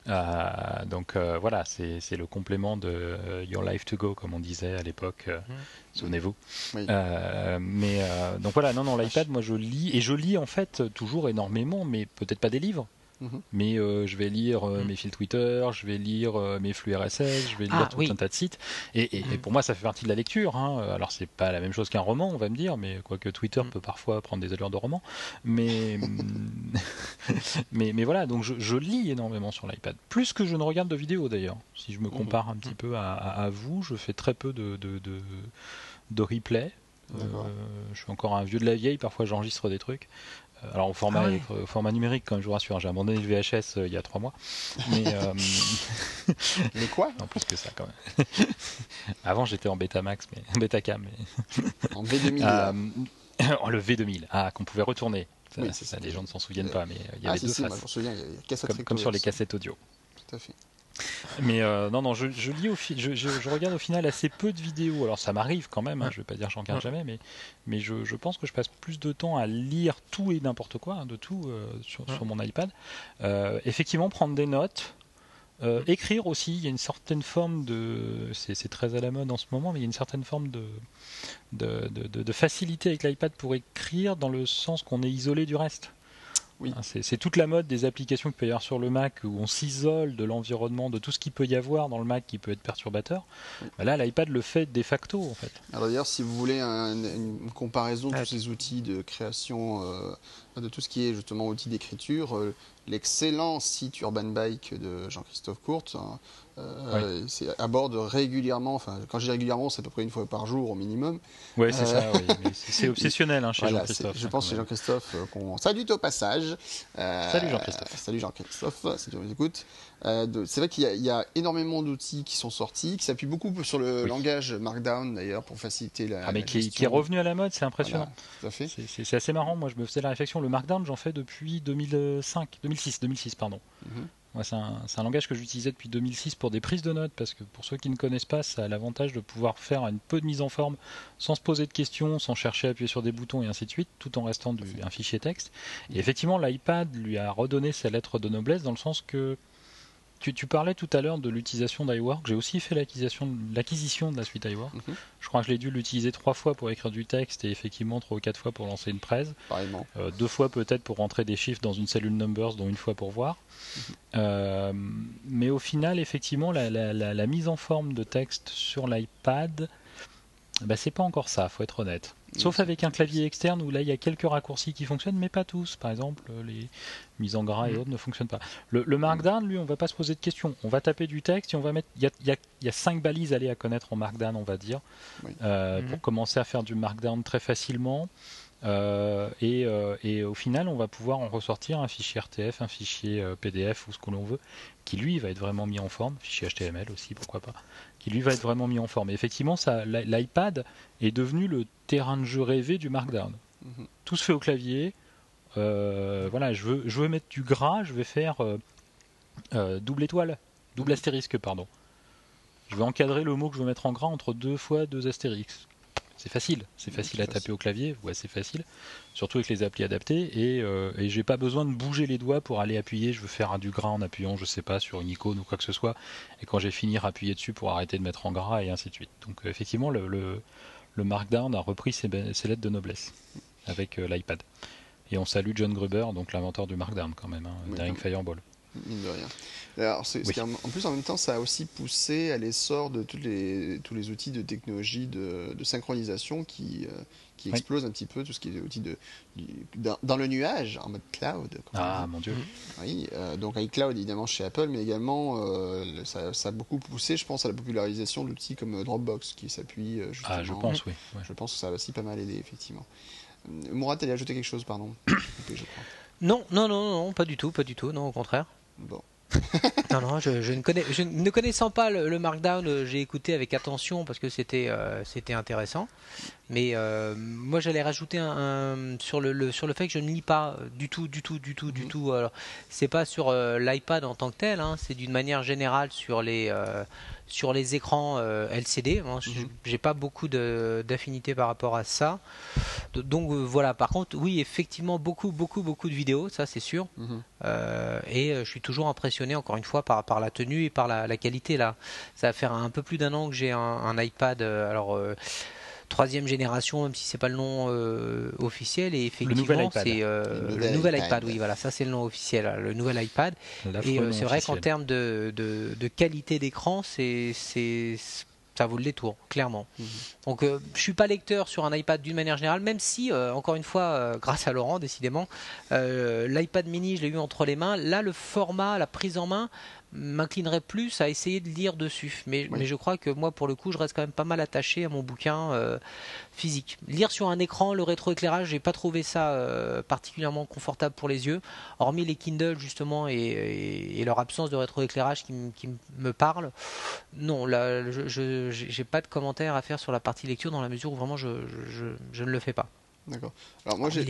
Euh, donc euh, voilà, c'est le complément de euh, Your Life to Go, comme on disait à l'époque, mmh. souvenez-vous. mais donc voilà, non, non, l'iPad, moi je lis, et je lis en fait toujours énormément, mais peut-être pas des livres, Mhm. Mais euh, je vais lire euh, mhm. mes fils Twitter, je vais lire euh, mes flux RSS, je vais lire ah, tout un tas de sites. Et, mhm. pour moi, ça fait partie de la lecture. Hein. Alors, c'est pas la même chose qu'un roman, on va me dire, mais quoique Twitter peut parfois prendre des allures de roman. Mais, mais, mais, voilà, donc je, lis énormément sur l'iPad. Plus que je ne regarde de vidéos d'ailleurs. Si je me compare un petit peu à, vous, je fais très peu de, de, de, replay. je suis encore un vieux de la vieille, parfois j'enregistre des trucs. Alors au format, ah format numérique, quand je vous rassure, j'ai abandonné le VHS euh, il y a trois mois. Mais, euh, mais quoi? En plus que ça quand même. Avant j'étais en Betamax, mais Betacam. Mais... en V2000. Euh, le V2000, ah qu'on pouvait retourner. Ça, les gens ne s'en souviennent pas, mais il y avait ah, deux si, faces. souviens, il y comme, comme sur les cassettes audio. Tout à fait. Mais euh, non, non, je, lis au je, je, regarde au final assez peu de vidéos. Alors ça m'arrive quand même, hein, je vais pas dire j'en regarde jamais, mais, mais je, je, pense que je passe plus de temps à lire tout et n'importe quoi, hein, de tout euh, sur, sur, mon iPad. Euh, effectivement, prendre des notes. écrire aussi, il y a une certaine forme de. C'est très à la mode en ce moment, mais il y a une certaine forme de, de, de, de facilité avec l'iPad pour écrire dans le sens qu'on est isolé du reste. Oui. Hein, c'est toute la mode des applications qu'il peut y avoir sur le Mac où on s'isole de l'environnement, de tout ce qu'il peut y avoir dans le Mac qui peut être perturbateur. Bah là, l'iPad le fait de facto en fait. Alors d'ailleurs, si vous voulez une comparaison de tous ces outils de création, euh, de tout ce qui est justement outils d'écriture, euh, l'excellent site Urban Bike de Jean-Christophe Courte hein, euh, aborde régulièrement, enfin quand je dis régulièrement, c'est à peu près une fois par jour au minimum. Oui, c'est ça, oui. c'est obsessionnel hein, chez Jean-Christophe. Je pense chez Jean-Christophe euh, qu'on salue au passage. Euh, salut Jean-Christophe. salut Jean-Christophe, si tu nous écoutes. c'est vrai qu'il y, a énormément d'outils qui sont sortis, qui s'appuient beaucoup sur le langage Markdown d'ailleurs pour faciliter la. Ah, mais qui, est revenu à la mode, c'est impressionnant. C'est assez marrant, moi je me faisais la réflexion, le Markdown j'en fais depuis 2005, 2006, 2006 pardon. C'est un, langage que j'utilisais depuis 2006 pour des prises de notes, parce que pour ceux qui ne connaissent pas, ça a l'avantage de pouvoir faire un peu de mise en forme sans se poser de questions, sans chercher à appuyer sur des boutons et ainsi de suite, tout en restant du, un fichier texte. Et effectivement, l'iPad lui a redonné sa lettre de noblesse dans le sens que tu, parlais tout à l'heure de l'utilisation d'iWork. J'ai aussi fait l'acquisition de la suite iWork. Mhm. Je crois que je l'ai dû l'utiliser trois fois pour écrire du texte et effectivement trois ou quatre fois pour lancer une presse. Euh, deux fois peut-être pour rentrer des chiffres dans une cellule Numbers, dont une fois pour voir. Mhm. Euh, mais au final, effectivement, la, mise en forme de texte sur l'iPad, bah, c'est pas encore ça, faut être honnête. Sauf avec un clavier externe où là il y a quelques raccourcis qui fonctionnent, mais pas tous. Par exemple, les mises en gras et mm. autres ne fonctionnent pas. Le, Markdown, lui, on va pas se poser de questions. On va taper du texte et on va mettre. Il y a, cinq balises à aller à connaître en Markdown, on va dire, euh, pour mm-hmm. commencer à faire du Markdown très facilement. Euh, euh, et, au final, on va pouvoir en ressortir un fichier RTF, un fichier PDF ou ce que l'on veut, qui lui va être vraiment mis en forme, fichier HTML aussi, pourquoi pas, qui lui va être vraiment mis en forme. Et effectivement, l'iPad est devenu le terrain de jeu rêvé du Markdown. Mhm. Tout se fait au clavier. Euh, voilà, je veux, je veux mettre du gras, je vais faire euh, euh, double étoile, double mhm. astérisque, pardon. Je vais encadrer le mot que je veux mettre en gras entre deux fois deux astérisques. C'est facile, c'est facile à taper au clavier, ouais, c'est facile, surtout avec les applis adaptés, et, et j'ai pas besoin de bouger les doigts pour aller appuyer, je veux faire du gras en appuyant, je sais pas, sur une icône ou quoi que ce soit, et quand j'ai fini, appuyer dessus pour arrêter de mettre en gras, et ainsi de suite. Donc effectivement, le le Markdown a repris ses, lettres de noblesse avec euh, l'iPad. Et on salue John Gruber, donc l'inventeur du Markdown quand même, hein, Daring Fireball. Mine de rien. En plus, en même temps, ça a aussi poussé à l'essor de tous les, tous les outils de technologie de, synchronisation qui, euh, qui explosent un petit peu, tout ce qui est outils de, dans, le nuage, en mode cloud. Ah, mon Dieu. Oui, euh, donc iCloud, évidemment, chez Apple, mais également, euh, ça, ça, a beaucoup poussé, je pense, à la popularisation d'outils comme Dropbox, qui s'appuie Ah, je pense, oui. Je pense que ça a aussi pas mal aidé, effectivement. Mourad, t'allais ajouter quelque chose, pardon. non, non, non, non, pas du tout, pas du tout, non, au contraire. Bon. non, non, je, ne connais, je ne connaissant pas le, Markdown, euh, j'ai écouté avec attention parce que c'était euh, c'était intéressant. Mais euh, moi, j'allais rajouter un, sur le, sur le fait que je ne lis pas du tout, du tout, du tout, du mhm. tout. Alors, c'est pas sur l'iPad en tant que tel, hein, c'est d'une manière générale sur les sur les écrans euh, LCD. Hein, mhm. J'ai pas beaucoup d'affinité par rapport à ça. Donc euh, voilà. Par contre, oui, effectivement, beaucoup, beaucoup, beaucoup de vidéos, ça c'est sûr. Mhm. Euh, et je suis toujours impressionné, encore une fois, par, par la tenue et par la, qualité. Là, ça va faire un peu plus d'un an que j'ai un, un, iPad. alors troisième génération, même si c'est pas le nom euh, officiel. Et effectivement, c'est euh, le nouvel iPad. Oui, voilà, ça c'est le nom officiel, le nouvel iPad. Et euh, c'est vrai qu'en termes de, de, qualité d'écran, c'est ça vaut le détour, clairement. Mhm. Donc, je suis pas lecteur sur un iPad d'une manière générale, même si, encore une fois, grâce à Laurent, décidément, l'iPad mini, je l'ai eu entre les mains. Là, le format, la prise en main, m'inclinerais plus à essayer de lire dessus. Mais, mais, je crois que moi, pour le coup, je reste quand même pas mal attaché à mon bouquin euh, physique. Lire sur un écran, le rétroéclairage, j'ai pas trouvé ça euh, particulièrement confortable pour les yeux, hormis les Kindle justement et, leur absence de rétroéclairage qui, qui me parle. Non, là, je j'ai pas de commentaire à faire sur la partie lecture dans la mesure où vraiment je, je ne le fais pas. D'accord. Alors moi j'ai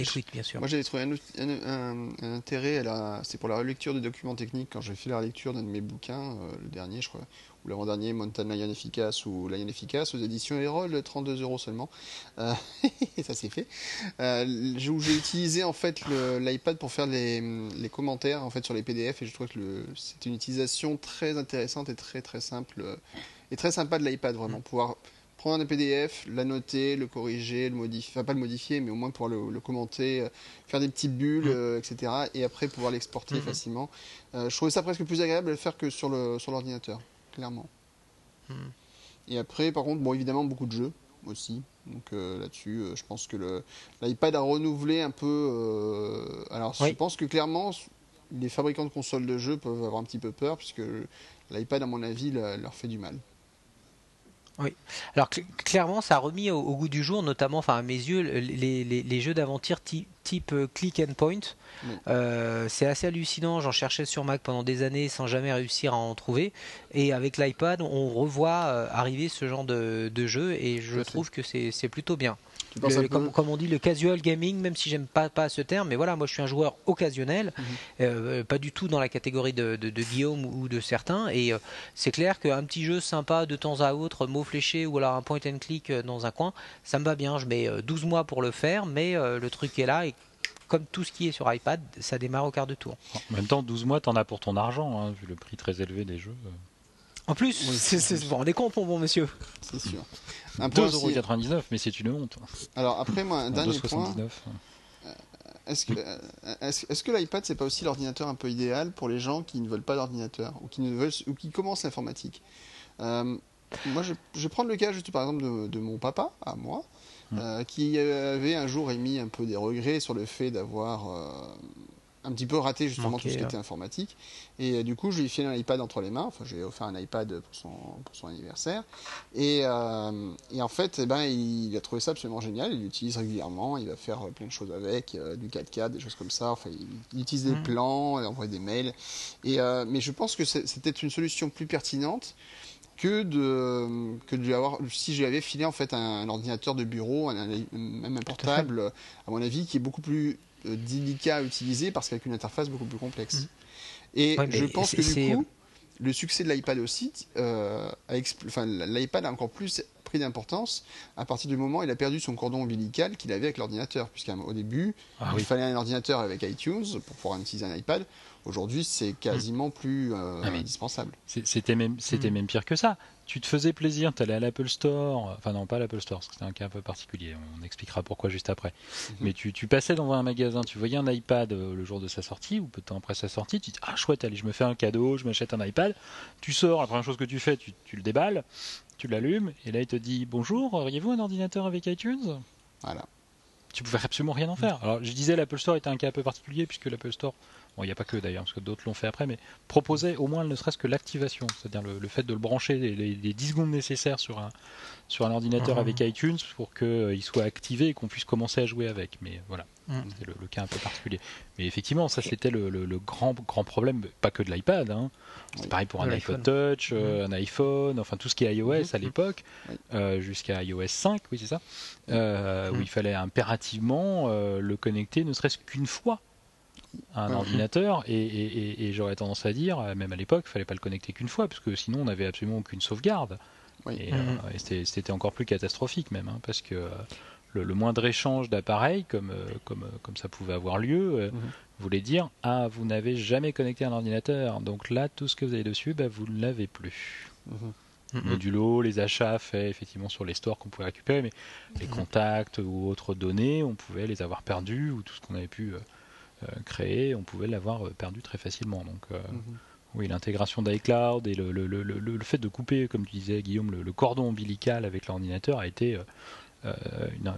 moi j'ai trouvé un, intérêt c'est pour la relecture des documents techniques quand j'ai fait la relecture d'un de mes bouquins, euh, le dernier je crois, ou l'avant-dernier Mountain Lion Efficace ou Lion Efficace aux éditions Erol, 32 euros seulement. Euh, ça c'est fait. Euh, où j'ai utilisé en fait l'iPad pour faire les, les, commentaires en fait sur les PDF et je trouve que c'est une utilisation très intéressante et très très simple et très sympa de l'iPad vraiment mm. pouvoir prendre un PDF, l'annoter, le corriger, le modifier, enfin pas le modifier, mais au moins pouvoir le, commenter, euh, faire des petites bulles, mm. euh, etc. Et après pouvoir l'exporter mm-hmm. facilement. Euh, je trouvais ça presque plus agréable de le faire que sur le sur l'ordinateur, clairement. Mm. Et après, par contre, bon, évidemment, beaucoup de jeux aussi. Donc là-dessus, je pense que l'iPad a renouvelé un peu. alors, je pense que clairement, les fabricants de consoles de jeux peuvent avoir un petit peu peur, puisque l'iPad, à mon avis, leur fait du mal. Oui. Alors clairement, ça a remis au, goût du jour, notamment, enfin à mes yeux, les, jeux d'aventure type, euh, click and point. Euh, c'est assez hallucinant. J'en cherchais sur Mac pendant des années sans jamais réussir à en trouver. Et avec l'iPad, on revoit euh, arriver ce genre de, de jeu et je trouve que c'est plutôt bien comme, on dit, le casual gaming, même si j'aime pas, pas ce terme, mais voilà, moi je suis un joueur occasionnel, mhm. euh, pas du tout dans la catégorie de, Guillaume ou de certains, et euh, c'est clair qu'un petit jeu sympa de temps à autre, mot fléché ou alors un point and click euh, dans un coin, ça me va bien, je mets 12 mois pour le faire, mais le truc est là et comme tout ce qui est sur iPad, ça démarre au quart de tour. En même temps, 12 mois, t'en as pour ton argent, hein, vu le prix très élevé des jeux. En plus, vous vous rendez compte, mon bon monsieur? C'est sûr. 2,99€, mais c'est une honte. Alors après, moi, un dernier point. Euh, est-ce que, euh, est-ce, que l'iPad c'est pas aussi l'ordinateur un peu idéal pour les gens qui ne veulent pas d'ordinateur ou qui ne veulent ou qui commencent l'informatique? Euh, Moi, je, je, vais prendre le cas juste par exemple de, de mon papa à moi, hum. qui avait un jour émis un peu des regrets sur le fait d'avoir un petit peu raté justement tout ce qui était informatique. Et euh, du coup, je lui ai filé un iPad entre les mains. Enfin, j'ai offert un iPad pour son, pour son anniversaire. Et, euh, et en fait, eh ben, il, a trouvé ça absolument génial. Il l'utilise régulièrement. Il va faire plein de choses avec, euh, du 4K, des choses comme ça. Enfin, il, utilise des mmh. plans, il envoie des mails. Et, mais je pense que c'était une solution plus pertinente que de que de avoir si j'avais filé en fait un, ordinateur de bureau même un portable à mon avis qui est beaucoup plus euh, délicat à utiliser parce qu'avec une interface beaucoup plus complexe. Mm. Et je pense que du coup, le succès de l'iPad aussi, euh, enfin, l'iPad a encore plus pris d'importance à partir du moment où il a perdu son cordon ombilical qu'il avait avec l'ordinateur. Puisqu'au début, ah il fallait un ordinateur avec iTunes pour pouvoir utiliser un iPad. Aujourd'hui, c'est quasiment plus euh, ah, indispensable. C'était même, c'était mm. même pire que ça. Tu te faisais plaisir, tu allais à l'Apple Store, enfin non pas l'Apple Store, parce que c'est un cas un peu particulier, on expliquera pourquoi juste après. Mm-hmm. Mais tu, tu, passais dans un magasin, tu voyais un iPad euh, le jour de sa sortie, ou peu de temps après sa sortie, tu te dis ah chouette, allez je me fais un cadeau, je m'achète un iPad. Tu sors, la première chose que tu fais, tu, tu le déballes, tu l'allumes, et là il te dit bonjour, auriez-vous un ordinateur avec iTunes? Voilà. Tu pouvais absolument rien en faire. Alors je disais l'Apple Store était un cas un peu particulier puisque l'Apple Store bon, il n'y a pas que d'ailleurs, parce que d'autres l'ont fait après, mais proposait au moins ne serait-ce que l'activation, c'est-à-dire le, fait de le brancher les, 10 secondes nécessaires sur un, sur un ordinateur avec mhm. iTunes pour qu'il euh, soit activé et qu'on puisse commencer à jouer avec. Mais voilà, mhm. c'est le, cas un peu particulier. Mais effectivement, ça c'était le, grand, grand problème, pas que de l'iPad. Hein. C'est pareil pour un iPhone. Touch, euh, mhm. un iPhone, enfin tout ce qui est iOS à l'époque, euh, jusqu'à iOS 5, oui c'est ça, où il fallait impérativement le connecter ne serait-ce qu'une fois un ordinateur. Et, j'aurais tendance à dire, même à l'époque, il fallait pas le connecter qu'une fois parce que sinon on n'avait absolument aucune sauvegarde. Et, euh, mm-hmm. c'était encore plus catastrophique même hein, parce que euh, le, moindre échange d'appareils comme, euh, comme, comme ça pouvait avoir lieu mm-hmm. voulait dire ah vous n'avez jamais connecté un ordinateur donc là tout ce que vous avez dessus bah, vous ne l'avez plus. Mm-hmm. modulo, les achats faits effectivement sur les stores qu'on pouvait récupérer, mais les contacts ou autres données, on pouvait les avoir perdus ou tout ce qu'on avait pu euh, créé, on pouvait l'avoir euh, perdu très facilement. Donc, euh, mhm. oui, l'intégration d'iCloud et le, le, le, le, fait de couper, comme tu disais Guillaume, le, cordon ombilical avec l'ordinateur a été une,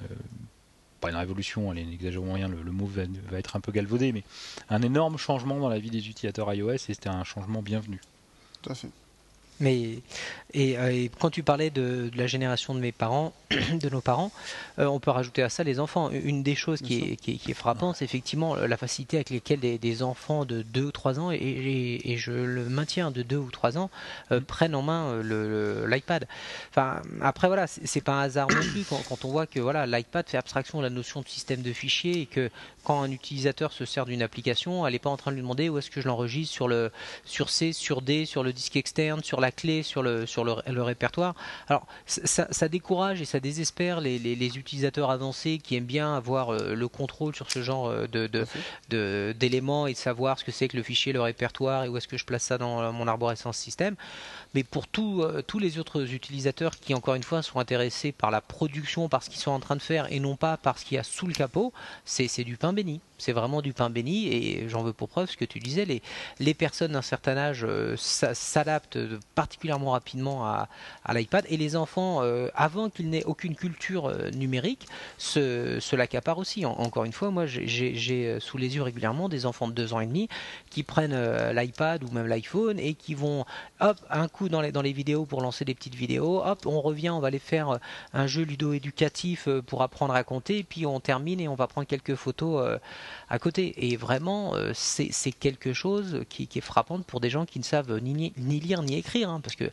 pas une révolution, allez, n'exagérons rien, le, mot va, va, être un peu galvaudé, mais un énorme changement dans la vie des utilisateurs iOS et c'était un changement bienvenu. Tout à fait. Mais euh, et, quand tu parlais de, la génération de mes parents, de nos parents, euh, on peut rajouter à ça les enfants. Une des choses qui est, qui, est, frappante, c'est effectivement la facilité avec laquelle des, enfants de 2 ou 3 ans, et, je le maintiens, de 2 ou 3 ans, euh, mm. prennent en main l'iPad. enfin, après, voilà, c'est pas un hasard non plus quand, quand, on voit que voilà, l'iPad fait abstraction de la notion de système de fichiers et que quand un utilisateur se sert d'une application, elle n'est pas en train de lui demander où est-ce que je l'enregistre sur le sur C, sur D, sur le disque externe, sur la clé, sur le sur le, répertoire. Alors ça, décourage et ça désespère les, les, utilisateurs avancés qui aiment bien avoir euh, le contrôle sur ce genre euh, de d'éléments et de savoir ce que c'est que le fichier, le répertoire et où est-ce que je place ça dans mon arborescence système. Mais pour euh, tous les autres utilisateurs qui, encore une fois, sont intéressés par la production, par ce qu'ils sont en train de faire et non pas par ce qu'il y a sous le capot, c'est du pain béni c'est vraiment du pain béni et j'en veux pour preuve ce que tu disais, les, personnes d'un certain âge euh, s'adaptent particulièrement rapidement à, l'iPad et les enfants, euh, avant qu'ils n'aient aucune culture euh, numérique, se, se l'accaparent aussi. encore une fois, moi j'ai sous les yeux régulièrement des enfants de 2 ans et demi qui prennent l'iPad ou même l'iPhone et qui vont, hop, un coup dans les, dans les vidéos pour lancer des petites vidéos, hop, on revient, on va aller faire un jeu ludo-éducatif pour apprendre à compter, et puis on termine et on va prendre quelques photos à côté. Et vraiment, euh, c'est quelque chose qui, est frappant pour des gens qui ne savent ni, ni lire ni écrire, hein, parce que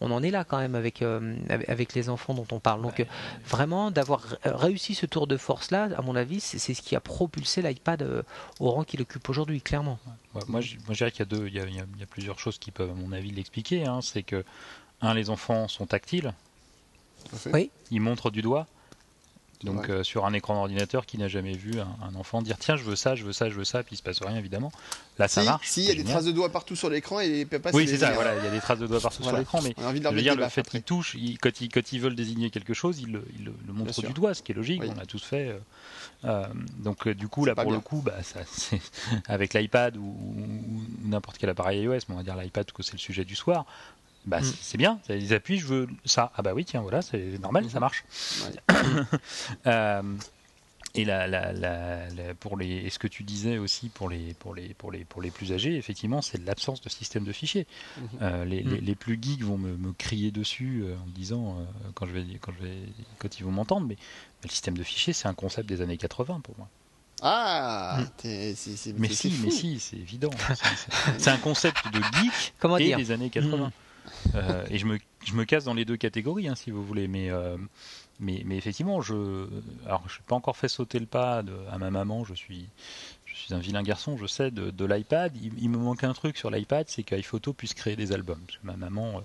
on en est là quand même avec, euh, avec les enfants dont on parle. Donc euh, vraiment, d'avoir réussi ce tour de force-là, à mon avis, c'est ce qui a propulsé l'iPad au rang qu'il occupe aujourd'hui, clairement. Moi, je, dirais qu'il y, a deux, il y a, plusieurs choses qui peuvent, à mon avis, l'expliquer. Hein. C'est que, un, les enfants sont tactiles. Oui. Ils montrent du doigt. Donc euh, sur un écran d'ordinateur qui n'a jamais vu un, enfant dire tiens je veux ça, je veux ça, je veux ça, puis il se passe rien évidemment. Là ça marche. Si il y a des traces de doigts partout sur l'écran et Oui c'est ça, voilà, il y a des traces de doigts partout sur l'écran, mais je veux dire le fait qu'ils touchent, quand, ils, quand ils veulent désigner quelque chose, ils le, montrent du doigt, ce qui est logique, on a tous fait. Euh, euh, donc du coup là pour le coup, bah, ça, avec l'iPad ou, n'importe quel appareil iOS, mais on va dire l'iPad que c'est le sujet du soir, bah, mm. c'est bien, ils appuient, je veux ça. Ah bah oui, tiens, voilà, c'est normal, ça marche. euh, et la, la, la, pour les, ce que tu disais aussi pour les, pour les, pour les, pour les plus âgés, effectivement, c'est l'absence de système de fichiers. Mm-hmm. Euh, les, mm. les, plus geeks vont me, me crier dessus euh, en disant, euh, quand, je vais, quand, je vais, quand ils vont m'entendre, mais, le système de fichiers, c'est un concept des années 80 pour moi. Ah, mm. mais si, mais si, c'est évident. C'est un concept de geek Comment et des années 80. Euh, et je me, je me casse dans les deux catégories, hein, si vous voulez. Mais, euh, mais, mais, effectivement, je alors je n'ai pas encore fait sauter le pas à ma maman. Je suis, je suis un vilain garçon, je sais, de, de l'iPad. Il, me manque un truc sur l'iPad, c'est qu'iPhoto puisse créer des albums. Parce que ma maman euh,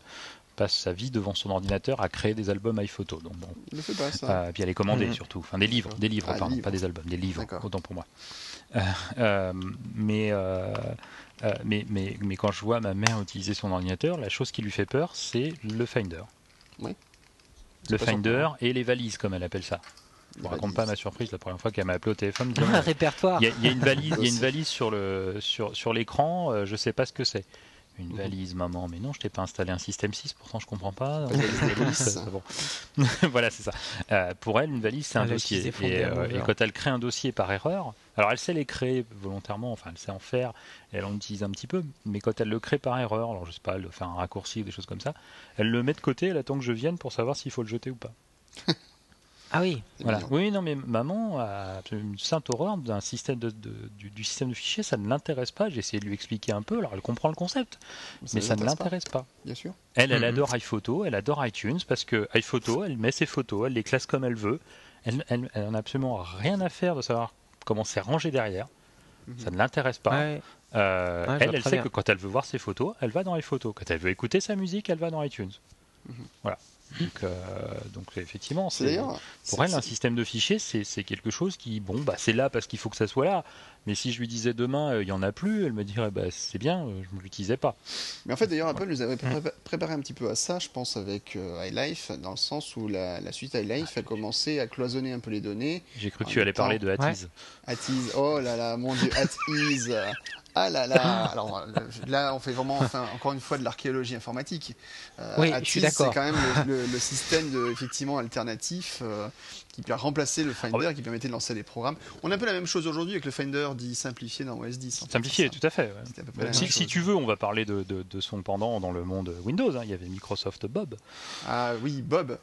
passe sa vie devant son ordinateur à créer des albums iPhoto. Donc bon, ne pas ça. puis à les commander mmh. surtout. Enfin, des livres, des livres, ah, pardon, pas des albums, des livres, autant pour moi. mais euh, mais, mais, mais, quand je vois ma mère utiliser son ordinateur, la chose qui lui fait peur, c'est le Finder. Oui. Le Finder et les valises, comme elle appelle ça. Je ne raconte pas ma surprise la première fois qu'elle m'a appelé au téléphone. Un répertoire. Il y, a une valise, il y a une valise sur le sur sur l'écran. Euh, je sais pas ce que c'est. Une mhm. valise, maman, mais non, je t'ai pas installé un système 6, pourtant je comprends pas. voilà, c'est ça. Euh, pour elle, une valise, c'est un dossier. Euh, et, quand elle crée un dossier par erreur, alors elle sait les créer volontairement, enfin elle sait en faire, elle en utilise un petit peu, mais quand elle le crée par erreur, alors je sais pas, elle fait un raccourci ou des choses comme ça, elle le met de côté, elle attend que je vienne pour savoir s'il faut le jeter ou pas. Ah oui. Voilà. Oui, non, mais maman a une sainte horreur d'un système de, du, système de fichiers, ça ne l'intéresse pas. J'ai essayé de lui expliquer un peu. Alors, elle comprend le concept, mais ça, ne l'intéresse pas. Bien sûr. Elle, elle mhm. adore iPhoto, elle adore iTunes parce que iPhoto, elle met ses photos, elle les classe comme elle veut. Elle, elle, elle a absolument rien à faire de savoir comment c'est rangé derrière. Mhm. Ça ne l'intéresse pas. Euh, elle, elle sait que quand elle veut voir ses photos, elle va dans iPhoto. Quand elle veut écouter sa musique, elle va dans iTunes. Mhm. Voilà. Donc, euh, donc effectivement, pour elle, un système de fichiers, c'est quelque chose qui, bon, bah, c'est là parce qu'il faut que ça soit là. Mais si je lui disais demain, euh, il n'y en a plus, elle me dirait, bah, c'est bien, euh, je ne l'utilisais pas. Mais en fait, d'ailleurs, Apple nous avait préparé un petit peu à ça, je pense, avec iLife, dans le sens où la, suite iLife a commencé à cloisonner un peu les données. J'ai cru que tu allais parler de Atiz. Atiz, oh là là, mon dieu, Atiz ah là là Alors là, on fait vraiment, enfin, encore une fois, de l'archéologie informatique. Euh, oui, je suis d'accord. C'est quand même le, système de, effectivement alternatif euh, qui peut remplacer le Finder, ah qui permettait de lancer les programmes. On a un peu la même chose aujourd'hui avec le Finder dit simplifié dans OS 10. Simplifié, tout à fait. si, tu veux, on va parler de, son pendant dans le monde Windows. Hein. Il y avait Microsoft Bob. Ah oui, Bob,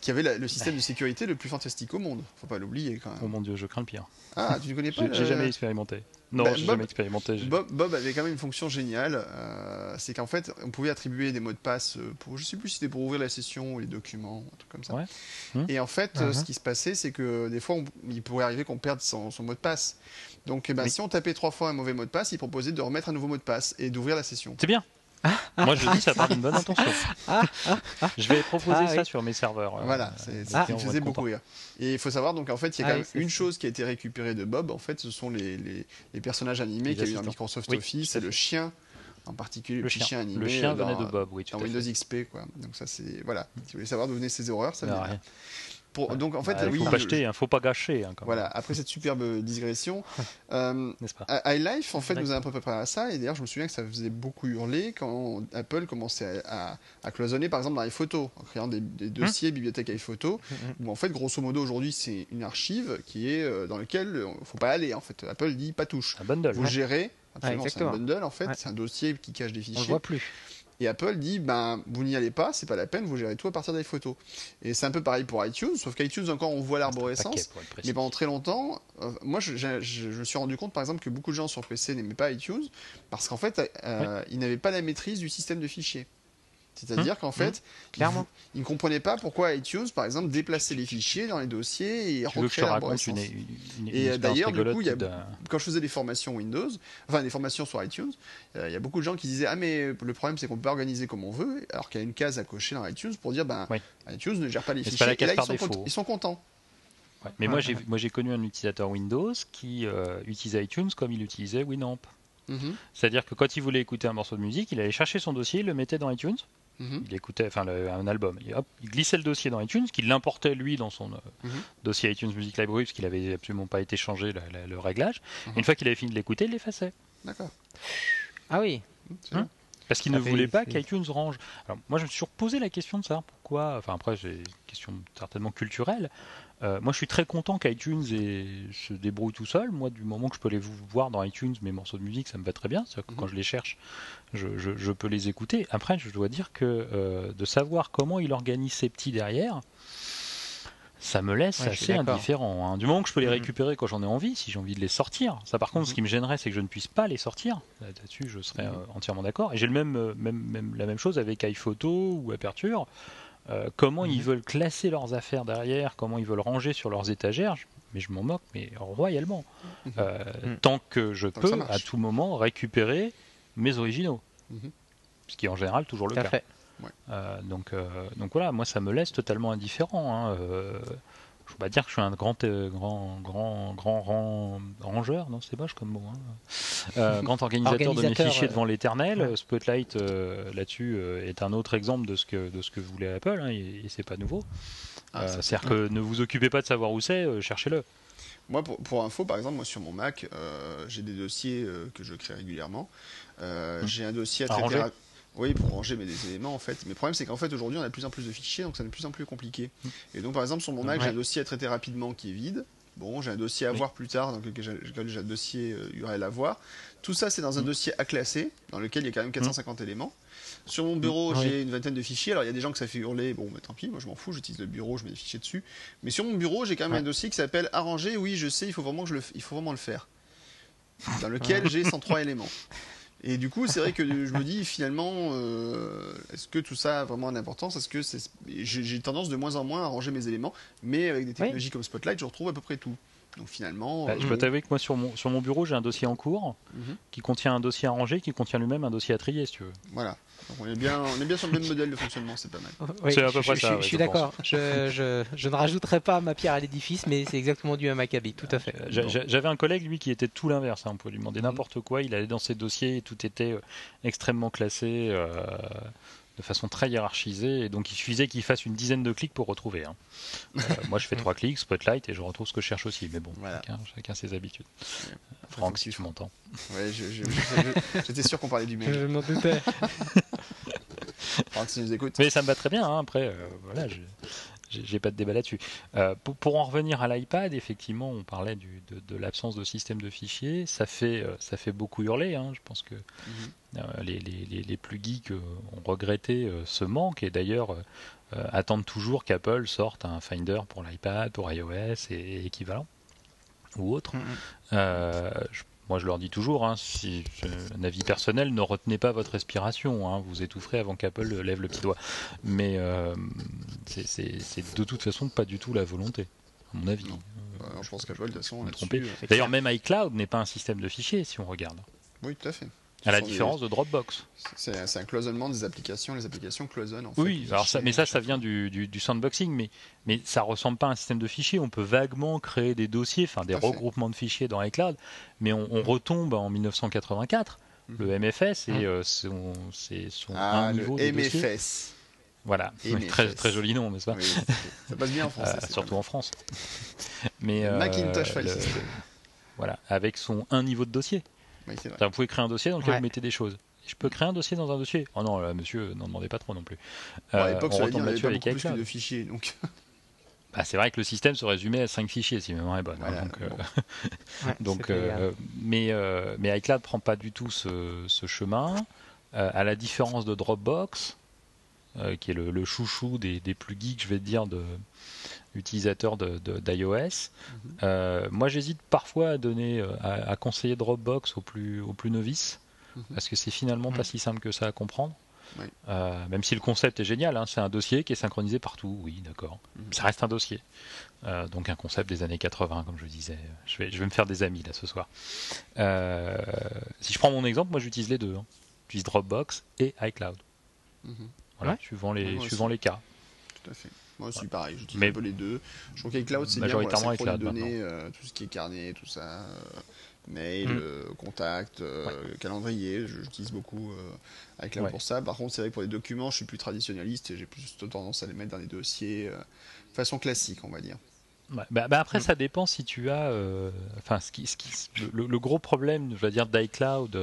qui avait le système de sécurité le plus fantastique au monde. Faut pas l'oublier quand même. Oh mon dieu, je crains le pire. Ah, tu ne connais pas J'ai jamais expérimenté. Non, bah, j'ai jamais expérimenté. Bob, avait quand même une fonction géniale. Euh, c'est qu'en fait, on pouvait attribuer des mots de passe pour, je sais plus si c'était pour ouvrir la session ou les documents, un truc comme ça. Hum. Et en fait, uh-huh. ce qui se passait, c'est que des fois, il pourrait arriver qu'on perde son, mot de passe. Donc, eh ben, si on tapait trois fois un mauvais mot de passe, il proposait de remettre un nouveau mot de passe et d'ouvrir la session. C'est bien. Moi, je dis ça part d'une bonne intention. je vais proposer ça sur mes serveurs. Euh, voilà, c'est ce qui me faisait beaucoup rire. Et il faut savoir, donc en fait, il y a quand même une chose qui a été récupérée de Bob. En fait, ce sont les, les, personnages animés qu'il y a eu dans Microsoft Office. C'est le chien en particulier le, chien. animé. Le chien venait de Bob, oui. Dans Windows XP, quoi. Donc ça, c'est voilà. Si vous voulez savoir d'où venaient ces horreurs, ça vient. Donc en fait, il faut pas acheter, hein, faut pas gâcher. Hein, voilà. Après cette superbe digression, euh, iLife en fait nous a un peu préparé à ça. Et d'ailleurs, je me souviens que ça faisait beaucoup hurler quand Apple commençait à, cloisonner, par exemple dans iPhoto, en créant des, hum. dossiers bibliothèque iPhoto, hum, hum. où en fait, grosso modo, aujourd'hui, c'est une archive qui est euh, dans laquelle il euh, faut pas aller. En fait, Apple dit pas touche. Un bundle. Vous gérez. Absolument, c'est un bundle en fait. C'est un dossier qui cache des fichiers. On le voit plus. Et Apple dit, ben, vous n'y allez pas, c'est pas la peine, vous gérez tout à partir d'iPhoto. Et c'est un peu pareil pour iTunes, sauf qu'iTunes, encore, on voit l'arborescence. Mais pendant très longtemps, euh, moi, je, me suis rendu compte, par exemple, que beaucoup de gens sur PC n'aimaient pas iTunes, parce qu'en fait, euh, ils n'avaient pas la maîtrise du système de fichiers. C'est-à-dire hum, qu'en fait, hum, clairement, ils ne comprenaient pas pourquoi iTunes, par exemple, déplaçait les fichiers dans les dossiers et recréait l'arborescence. Et euh, d'ailleurs, du coup, quand je faisais des formations Windows, enfin des formations sur iTunes, euh, il y a beaucoup de gens qui disaient ah mais le problème c'est qu'on peut pas organiser comme on veut, alors qu'il y a une case à cocher dans iTunes pour dire ben iTunes ne gère pas les fichiers. et là, ils, sont contents. Mais moi j'ai moi j'ai connu un utilisateur Windows qui euh, utilisait iTunes comme il utilisait Winamp. Mhm. C'est-à-dire que quand il voulait écouter un morceau de musique, il allait chercher son dossier, il le mettait dans iTunes. Mhm. Il écoutait, enfin, un album. il glissait le dossier dans iTunes, qu'il l'importait lui dans son euh, mhm. dossier iTunes Music Library, parce qu'il avait absolument pas été changé le réglage. Mhm. une fois qu'il avait fini de l'écouter, il l'effaçait. D'accord. Ah oui. Hein parce qu'il ne voulait pas qu'iTunes range. Alors, moi, je me suis posé la question de savoir pourquoi. Enfin, après, c'est une question certainement culturelle. Euh, moi, je suis très content qu'iTunes se débrouille tout seul. Moi, du moment que je peux les voir dans iTunes, mes morceaux de musique, ça me va très bien. C'est-à-dire que quand mhm. je les cherche, je, peux les écouter. Après, je dois dire que euh, de savoir comment il organise ses petits derrière, ça me laisse assez indifférent. Hein. Du moment que je peux les mhm. récupérer quand j'en ai envie, si j'ai envie de les sortir. Ça, par contre, ce mhm. qui me gênerait, c'est que je ne puisse pas les sortir. Là-dessus, je serais euh, entièrement d'accord. Et j'ai le même, même, la même chose avec iPhoto ou Aperture. Euh, comment ils mhm. veulent classer leurs affaires derrière, comment ils veulent ranger sur leurs étagères, mais je m'en moque, mais royalement. Mhm. Euh, mhm. Tant que je peux, à tout moment, récupérer mes originaux. Ce qui est en général toujours le cas. Euh, donc, donc voilà, moi ça me laisse totalement indifférent. Hein, je vais pas dire que je suis un grand, euh, grand, grand, grand rangeur, non, c'est moche comme mot. Hein. Euh, grand organisateur, de mes fichiers devant l'éternel. Spotlight euh, là-dessus est un autre exemple de ce que de ce que voulait Apple, hein, et, c'est pas nouveau. Ah, c'est-à-dire que ne vous occupez pas de savoir où c'est, cherchez-le. Moi, pour, pour, info, par exemple, moi sur mon Mac, j'ai des dossiers que je crée régulièrement. Hum. J'ai un dossier à traiter. Oui, pour ranger mes des éléments en fait. Mais le problème c'est qu'en fait aujourd'hui on a de plus en plus de fichiers donc ça devient de plus en plus compliqué. Hum. Et donc par exemple sur mon Mac j'ai un dossier à traiter rapidement qui est vide. Bon, j'ai un dossier à voir plus tard, dans lequel j'ai un dossier URL à voir. Tout ça, c'est dans un mm. dossier à classer, dans lequel il y a quand même 450 mm. éléments. Sur mon bureau, mm. j'ai une vingtaine de fichiers. Alors, il y a des gens que ça fait hurler. Bon, mais tant pis, moi je m'en fous, j'utilise le bureau, je mets des fichiers dessus. Mais sur mon bureau, j'ai quand même un dossier qui s'appelle Arranger. Oui, je sais, il faut vraiment, que je le, il faut vraiment le faire. Dans lequel j'ai 103 éléments. Et du coup, c'est vrai que je me dis finalement, euh, est-ce que tout ça a vraiment une importance? Est-ce que c'est... j'ai tendance de moins en moins à ranger mes éléments, mais avec des technologies comme Spotlight, je retrouve à peu près tout. Donc finalement. Bah, je peux euh, t'avouer que moi sur mon, sur mon bureau j'ai un dossier en cours mhm. qui contient un dossier à ranger, qui contient lui-même un dossier à trier si tu veux. Voilà. On est bien, on est bien sur le même modèle de fonctionnement, c'est pas mal. c'est à peu près ça. Je, suis d'accord. Je, je, je, ne rajouterai pas ma pierre à l'édifice, mais c'est exactement du même acabit, tout à fait. J'avais un collègue lui qui était tout l'inverse. Hein, on pouvait lui demander mhm. n'importe quoi, il allait dans ses dossiers et tout était euh, extrêmement classé. Euh, de façon très hiérarchisée, et donc il suffisait qu'il fasse une dizaine de clics pour retrouver. Hein. Euh, moi, je fais trois clics, Spotlight, et je retrouve ce que je cherche aussi. Mais bon, chacun, ses habitudes. Franck, si tu m'entends. Ouais, j'étais sûr qu'on parlait du même. Je m'en doutais. Franck, si nous écoutes. Mais ça me va très bien. Hein, après, euh, voilà, j'ai pas de débat là-dessus. Euh, pour, en revenir à l'iPad, effectivement, on parlait du, de, l'absence de système de fichiers. Ça fait, euh, ça fait beaucoup hurler. Hein. Je pense que mhm. euh, les, les, les, plus geeks ont regretté ce manque et d'ailleurs attendent toujours qu'Apple sorte un Finder pour l'iPad, pour iOS et, équivalent ou autre. Mhm. je moi, je leur dis toujours, hein, si un avis personnel, ne retenez pas votre respiration. Hein, vous étoufferez avant qu'Apple lève le petit doigt. Mais euh, c'est de toute façon pas du tout la volonté, à mon avis. Bah, je pense qu'Apple, de toute façon, D'ailleurs, même iCloud n'est pas un système de fichiers, si on regarde. Oui, tout à fait. À la différence de Dropbox. C'est un cloisonnement des applications, les applications cloisonnent. En oui, alors ça, mais ça, ça vient du, du, sandboxing, mais, mais ça ressemble pas à un système de fichiers. On peut vaguement créer des dossiers, enfin des regroupements de fichiers dans iCloud, mais on, retombe en 1984. Mm. Le MFS, et mm. euh, c'est son ah, un niveau le MFS. Voilà, très, très joli nom, n'est-ce pas? Ça passe bien en français. Euh, surtout en France. mais, euh, Macintosh File Voilà, avec son un niveau de dossier vous pouvez créer un dossier dans lequel vous mettez des choses. Je peux créer un dossier dans un dossier Oh non, là, monsieur, n'en demandez pas trop non plus. à l'époque, ça on avait pas plus de fichiers. Donc... Bah, c'est vrai que le système se résumait à 5 fichiers, si ma mémoire est bonne. Hein, donc, euh, donc euh, mais, euh, mais iCloud prend pas du tout ce, ce chemin. à la différence de Dropbox, qui est le, le chouchou des, des, plus geeks, je vais dire, de, utilisateurs d'iOS. Mhm. Euh, moi, j'hésite parfois à donner, euh, à, conseiller Dropbox aux plus, aux plus novices, mhm. parce que c'est finalement pas mhm. si simple que ça à comprendre. Euh, même si le concept est génial, hein, c'est un dossier qui est synchronisé partout, oui, d'accord. Ça reste un dossier. donc un concept des années 80, comme je disais. Je vais, je vais me faire des amis là ce soir. si je prends mon exemple, moi j'utilise les deux. Hein. J'utilise Dropbox et iCloud. Voilà, suivant, les, suivant les cas. Tout à fait. Moi aussi, pareil, j'utilise un peu les deux. Je trouve qu'avec c'est bien pour les données, euh, tout ce qui est carnet, tout ça, euh, mail, mm. euh, contact, calendrier, j'utilise beaucoup avec Cloud pour ça. Par contre, c'est vrai que pour les documents, je suis plus traditionnaliste et j'ai plus tendance à les mettre dans des dossiers de façon classique, on va dire. Bah, bah, après, mm. ça dépend si tu as. Enfin, ce qui, ce qui, le, gros problème, je veux dire, d'iCloud.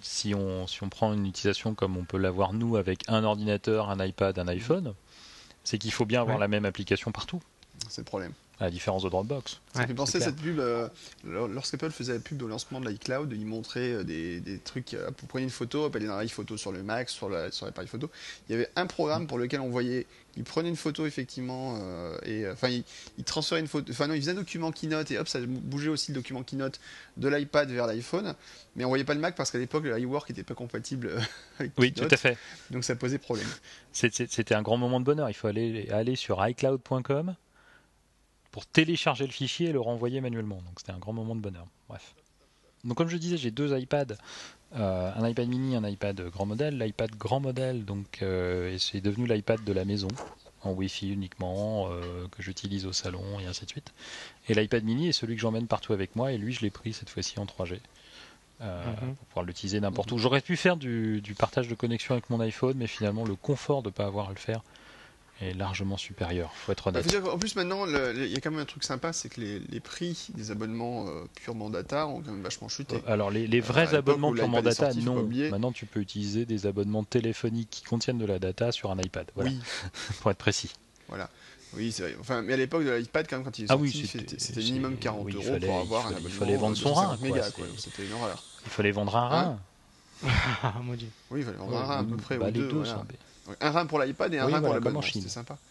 si, on, si on prend une utilisation comme on peut l'avoir nous avec un ordinateur, un iPad, un iPhone, c'est qu'il faut bien avoir la même application partout. C'est le problème. À la différence de Dropbox. Ça fait penser à cette pub, euh, lorsqu'Apple faisait la pub de lancement de l'iCloud, il montrait euh, des, des, trucs, euh, pour prendre une photo, appeler un photo sur le Mac, sur l'appareil photo. Il y avait un programme pour lequel on voyait il prenait une photo effectivement euh, et enfin il, transférait une photo enfin non il faisait un document Keynote et hop ça bougeait aussi le document Keynote de l'iPad vers l'iPhone. Mais on voyait pas le Mac parce qu'à l'époque le iWork n'était pas compatible euh, avec oui tout à fait. Donc ça posait problème. C'était un grand moment de bonheur. Il faut aller aller sur iCloud.com pour télécharger le fichier et le renvoyer manuellement donc c'était un grand moment de bonheur bref donc comme je disais j'ai deux iPads euh, un iPad mini, un iPad grand modèle. L'iPad grand modèle, donc, euh, c'est devenu l'iPad de la maison, en Wi-Fi uniquement, euh, que j'utilise au salon et ainsi de suite. Et l'iPad mini est celui que j'emmène partout avec moi, et lui, je l'ai pris cette fois-ci en 3G. Mhm. pour pouvoir l'utiliser n'importe où. J'aurais pu faire du, partage de connexion avec mon iPhone, mais finalement le confort de ne pas avoir à le faire est largement supérieur, faut être honnête. en plus, maintenant, il y a quand même un truc sympa, c'est que les, prix des abonnements euh, purement data ont quand même vachement chuté. Euh, alors, les, vrais abonnements purement data, non. Maintenant, tu peux utiliser des abonnements téléphoniques qui contiennent de la data sur un iPad. Voilà. Oui. pour être précis. Voilà. Oui, c'est vrai. Enfin, mais à l'époque de l'iPad, quand, quand il est sorti, ah oui, c'était minimum 40 euros pour avoir un abonnement. Il fallait vendre son rein. C'était une horreur. Il fallait vendre un rein. Ah, mon dieu. Oui, il fallait vendre un rein à peu près. Bah, ou deux, deux un rein pour l'iPad et un rein pour l'abonnement. C'était sympa.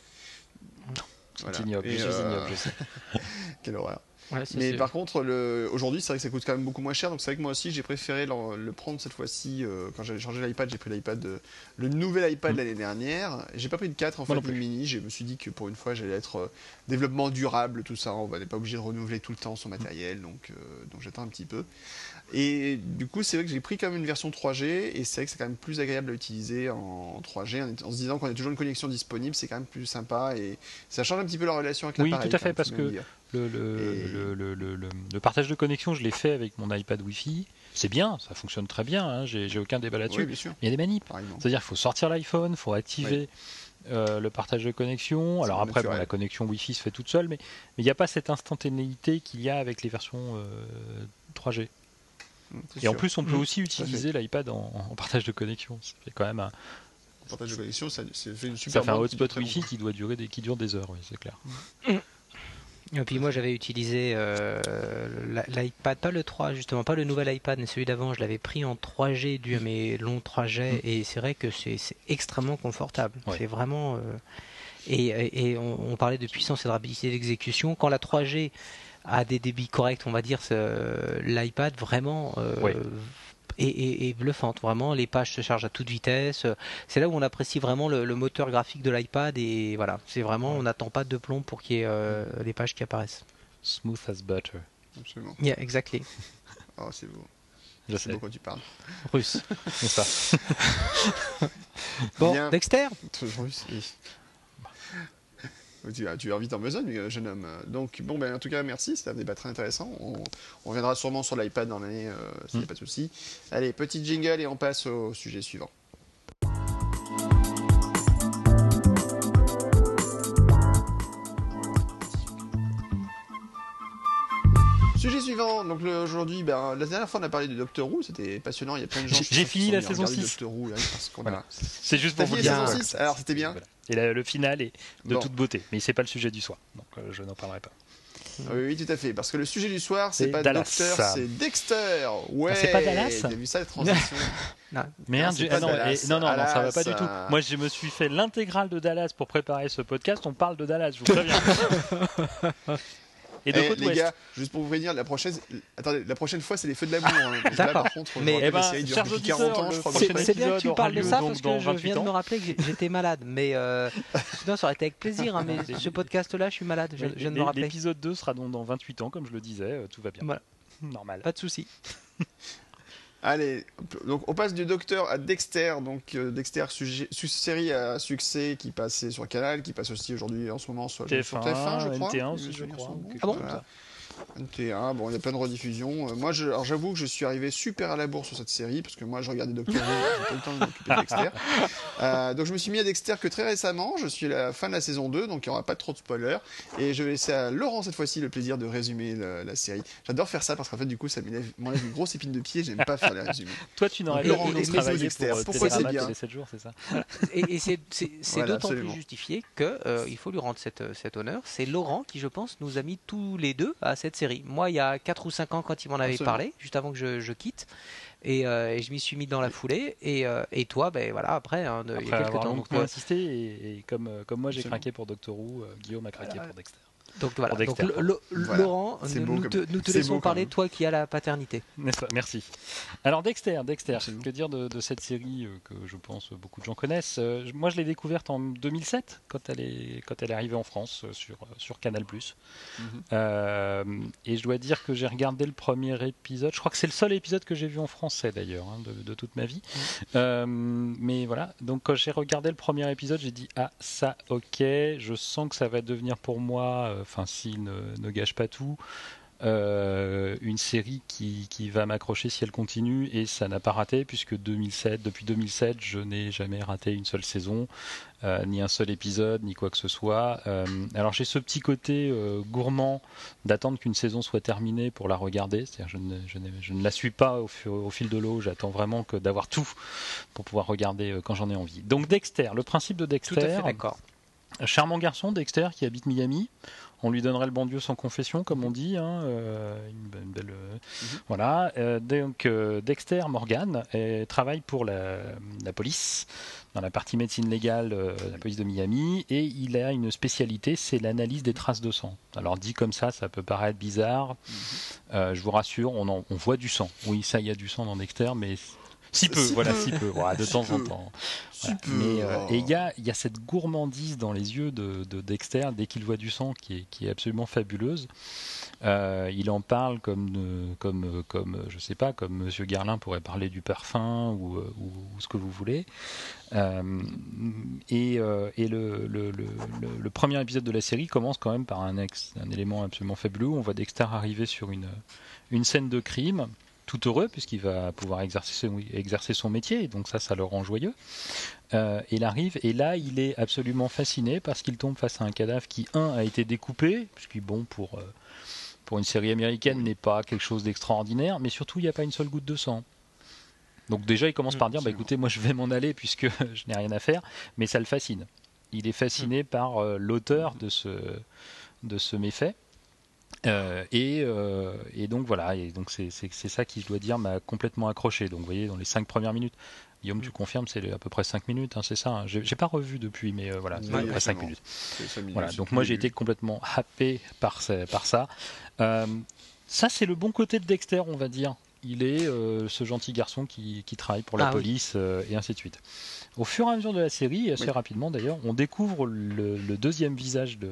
Voilà. C'est ignoble, euh... je sais. Quelle horreur. mais par contre, aujourd'hui, c'est vrai que ça coûte quand même beaucoup moins cher. Donc c'est vrai que moi aussi, j'ai préféré le, prendre cette fois-ci. Euh, quand j'avais changé l'iPad, j'ai pris l'iPad, le nouvel iPad mm. l'année dernière. J'ai pas pris le 4 en fait, le mini. Je me suis dit que pour une fois, j'allais être euh, développement durable, tout ça. On va pas obligé de renouveler tout le temps son matériel. Donc, euh, donc j'attends un petit peu. Et du coup, c'est vrai que j'ai pris quand même une version 3G, et c'est vrai que c'est quand même plus agréable à utiliser en 3G, en, se disant qu'on a toujours une connexion disponible, c'est quand même plus sympa, et ça change un petit peu la relation avec l'appareil. Oui, tout à fait, parce que le, le, le, le, partage de connexion, je l'ai fait avec mon iPad Wi-Fi. C'est bien, ça fonctionne très bien, hein, j'ai aucun débat là-dessus. Oui, il y a des manips. C'est-à-dire qu'il faut sortir l'iPhone, il faut activer euh, le partage de connexion. Alors après, la connexion Wi-Fi se fait toute seule, mais il n'y a pas cette instantanéité qu'il y a avec les versions 3G. Et en plus, on peut aussi utiliser l'iPad en, partage de connexion. C'est quand même un. Partage de connexion, ça, fait une super. Ça fait un hotspot Wi-Fi qui doit durer des, qui dure des heures, oui, c'est clair. Mm. Et puis moi j'avais utilisé euh, l'iPad, pas le 3 justement, pas le nouvel iPad, mais celui d'avant, je l'avais pris en 3G dû à mes longs trajets mm. et c'est vrai que c'est extrêmement confortable. C'est vraiment... Euh, et, on, on, parlait de puissance et de rapidité d'exécution. Quand la 3G a des débits corrects, on va dire, l'iPad vraiment euh, est, bluffante. Vraiment, les pages se chargent à toute vitesse. C'est là où on apprécie vraiment le, moteur graphique de l'iPad et voilà, c'est vraiment, on n'attend pas de plomb pour qu'il y ait euh, les pages qui apparaissent. Smooth as butter. Absolument. Yeah, exactly. oh, c'est beau. Je sais. beau quand tu parles. Russe. c'est ça. bon, Dexter? Russe. Tu as vite en besogne, euh, jeune homme. Donc, bon, ben, en tout cas, merci, c'était un débat très intéressant. On, reviendra sûrement sur l'iPad dans l'année, euh, s'il n'y a mm. pas de souci. Allez, petit jingle et on passe au sujet suivant. Sujet suivant, donc aujourd'hui, ben, la dernière fois on a parlé de Doctor Who, c'était passionnant, il y a plein de gens qui J'ai fini la saison 6. C'est juste pour vous dire. La saison 6 Alors c'était bien Et le final est de toute beauté, mais c'est pas le sujet du soir, donc euh, je n'en parlerai pas. Oui, tout à fait. Parce que le sujet du soir, c'est pas Dallas. Docteur, c'est Dexter. Ouais. c'est pas Dallas. T'as vu ça, la transition non. Merde, non, non, non, non, non, ça va pas du tout. Moi, je me suis fait l'intégrale de Dallas pour préparer ce podcast. On parle de Dallas, je vous préviens. Et de eh, les gars, juste pour vous prévenir, la prochaine, attendez, la prochaine fois, c'est les feux de l'amour. Hein. Là, par contre, mais eh ben, série dure depuis 40 ans, je crois. C'est bien que tu parles de ça parce que je viens de me rappeler que j'étais malade. Mais euh, sinon, ça aurait été avec plaisir. Hein, mais ce podcast-là, je suis malade. Je, viens de me rappeler. L'épisode 2 sera donc dans 28 ans, comme je le disais. Euh, tout va bien. Voilà. Normal. Pas de souci. Allez, donc on passe du Docteur à Dexter, donc euh, Dexter série à succès qui passait sur Canal, qui passe aussi aujourd'hui en ce moment sur TF1, sur TF1 je crois. NT1 aussi, je crois. Ah bon NT1, bon, il y a plein de rediffusions. Euh, moi, alors j'avoue que je suis arrivé super à la bourre sur cette série, parce que moi, je regardais Doctor Who, j'ai pas le temps de m'occuper de Dexter. Euh, donc je me suis mis à Dexter que très récemment, je suis à la fin de la saison 2, donc il n'y aura pas trop de spoilers. Et je vais laisser à Laurent cette fois-ci le plaisir de résumer la, série. J'adore faire ça, parce qu'en fait, du coup, ça m'enlève une grosse épine de pied, j'aime pas faire les résumés. Toi, tu n'aurais pas pu travailler Dexter. pour euh, Pourquoi c'est bien 7 jours, c'est ça Et, c'est d'autant plus justifié qu'il faut lui rendre cet honneur. C'est Laurent qui, je pense, nous a mis tous les deux à cette série. Moi, il y a 4 ou 5 ans, quand il m'en avait parlé, juste avant que je, quitte. Euh, et, je m'y suis mis dans la foulée. Et, euh, et toi, ben voilà, après, hein, il y a quelques temps. Donc, euh, insister et, comme, comme moi j'ai craqué pour Doctor Who, Guillaume a craqué pour Dexter. Donc voilà, Laurent, nous, te, laissons parler, toi qui as la paternité. Merci. Alors Dexter, Dexter, que dire de, cette série euh, que je pense beaucoup de gens connaissent euh, Moi je l'ai découverte en 2007 quand elle est, quand elle est arrivée en France euh, sur, sur Canal+. Mhm. et je dois dire que j'ai regardé le premier épisode, je crois que c'est le seul épisode que j'ai vu en français d'ailleurs, hein, de, toute ma vie. Mhm. mais voilà, donc quand j'ai regardé le premier épisode, j'ai dit ah ça ok, je sens que ça va devenir pour moi enfin s'il ne, gâche pas tout, Euh, une série qui, qui va m'accrocher si elle continue et ça n'a pas raté puisque 2007, depuis 2007, je n'ai jamais raté une seule saison, euh, ni un seul épisode, ni quoi que ce soit. Euh, alors j'ai ce petit côté gourmand d'attendre qu'une saison soit terminée pour la regarder, c'est-à-dire je ne, je, je ne, la suis pas au, au fil de l'eau, j'attends vraiment que d'avoir tout pour pouvoir regarder quand j'en ai envie. Donc Dexter, le principe de Dexter. d'accord. Charmant garçon, Dexter, qui habite Miami on lui donnerait le bon Dieu sans confession, comme on dit. Hein, euh, une, belle, euh, mhm. Voilà. Euh, donc Dexter Morgan travaille pour la, police dans la partie médecine légale de la police de Miami et il a une spécialité, c'est l'analyse des traces de sang. Alors dit comme ça, ça peut paraître bizarre. Mhm. je vous rassure, on, on voit du sang. Oui, ça, il y a du sang dans Dexter, mais si peu, voilà, si peu, de temps en temps. Mais, euh, et il y a, y a, cette gourmandise dans les yeux de, Dexter dès qu'il voit du sang qui est, qui est absolument fabuleuse. Euh, il en parle comme, comme, comme, je sais pas, comme Monsieur Garlin pourrait parler du parfum ou, ou, ce que vous voulez. Euh, et, et le, le, le, le, premier épisode de la série commence quand même par un, ex, un élément absolument fabuleux. On voit Dexter arriver sur une, une scène de crime tout heureux puisqu'il va pouvoir exercer son, exercer son métier, donc ça, ça le rend joyeux. Euh, il arrive et là, il est absolument fasciné parce qu'il tombe face à un cadavre qui, un, a été découpé, ce qui, bon, pour, euh, pour une série américaine, n'est pas quelque chose d'extraordinaire, mais surtout, il n'y a pas une seule goutte de sang. Donc déjà, il commence par dire, bah, écoutez, moi, je vais m'en aller puisque je n'ai rien à faire, mais ça le fascine. Il est fasciné par euh, l'auteur de ce, de ce méfait. Euh, euh, et, donc voilà, et donc c'est ça qui, je dois dire, m'a complètement accroché. Donc vous voyez, dans les cinq premières minutes, Guillaume, tu mm. confirmes, c'est à peu près 5 minutes, hein, c'est ça hein. J'ai pas revu depuis, mais euh, voilà, c'est à peu près 5 minutes. Voilà, donc moi j'ai été complètement happé par, par ça. ça, c'est le bon côté de Dexter, on va dire. Il est ce gentil garçon qui, travaille pour la ah police et ainsi de suite. Au fur et à mesure de la série, assez rapidement d'ailleurs, on découvre le, deuxième visage de,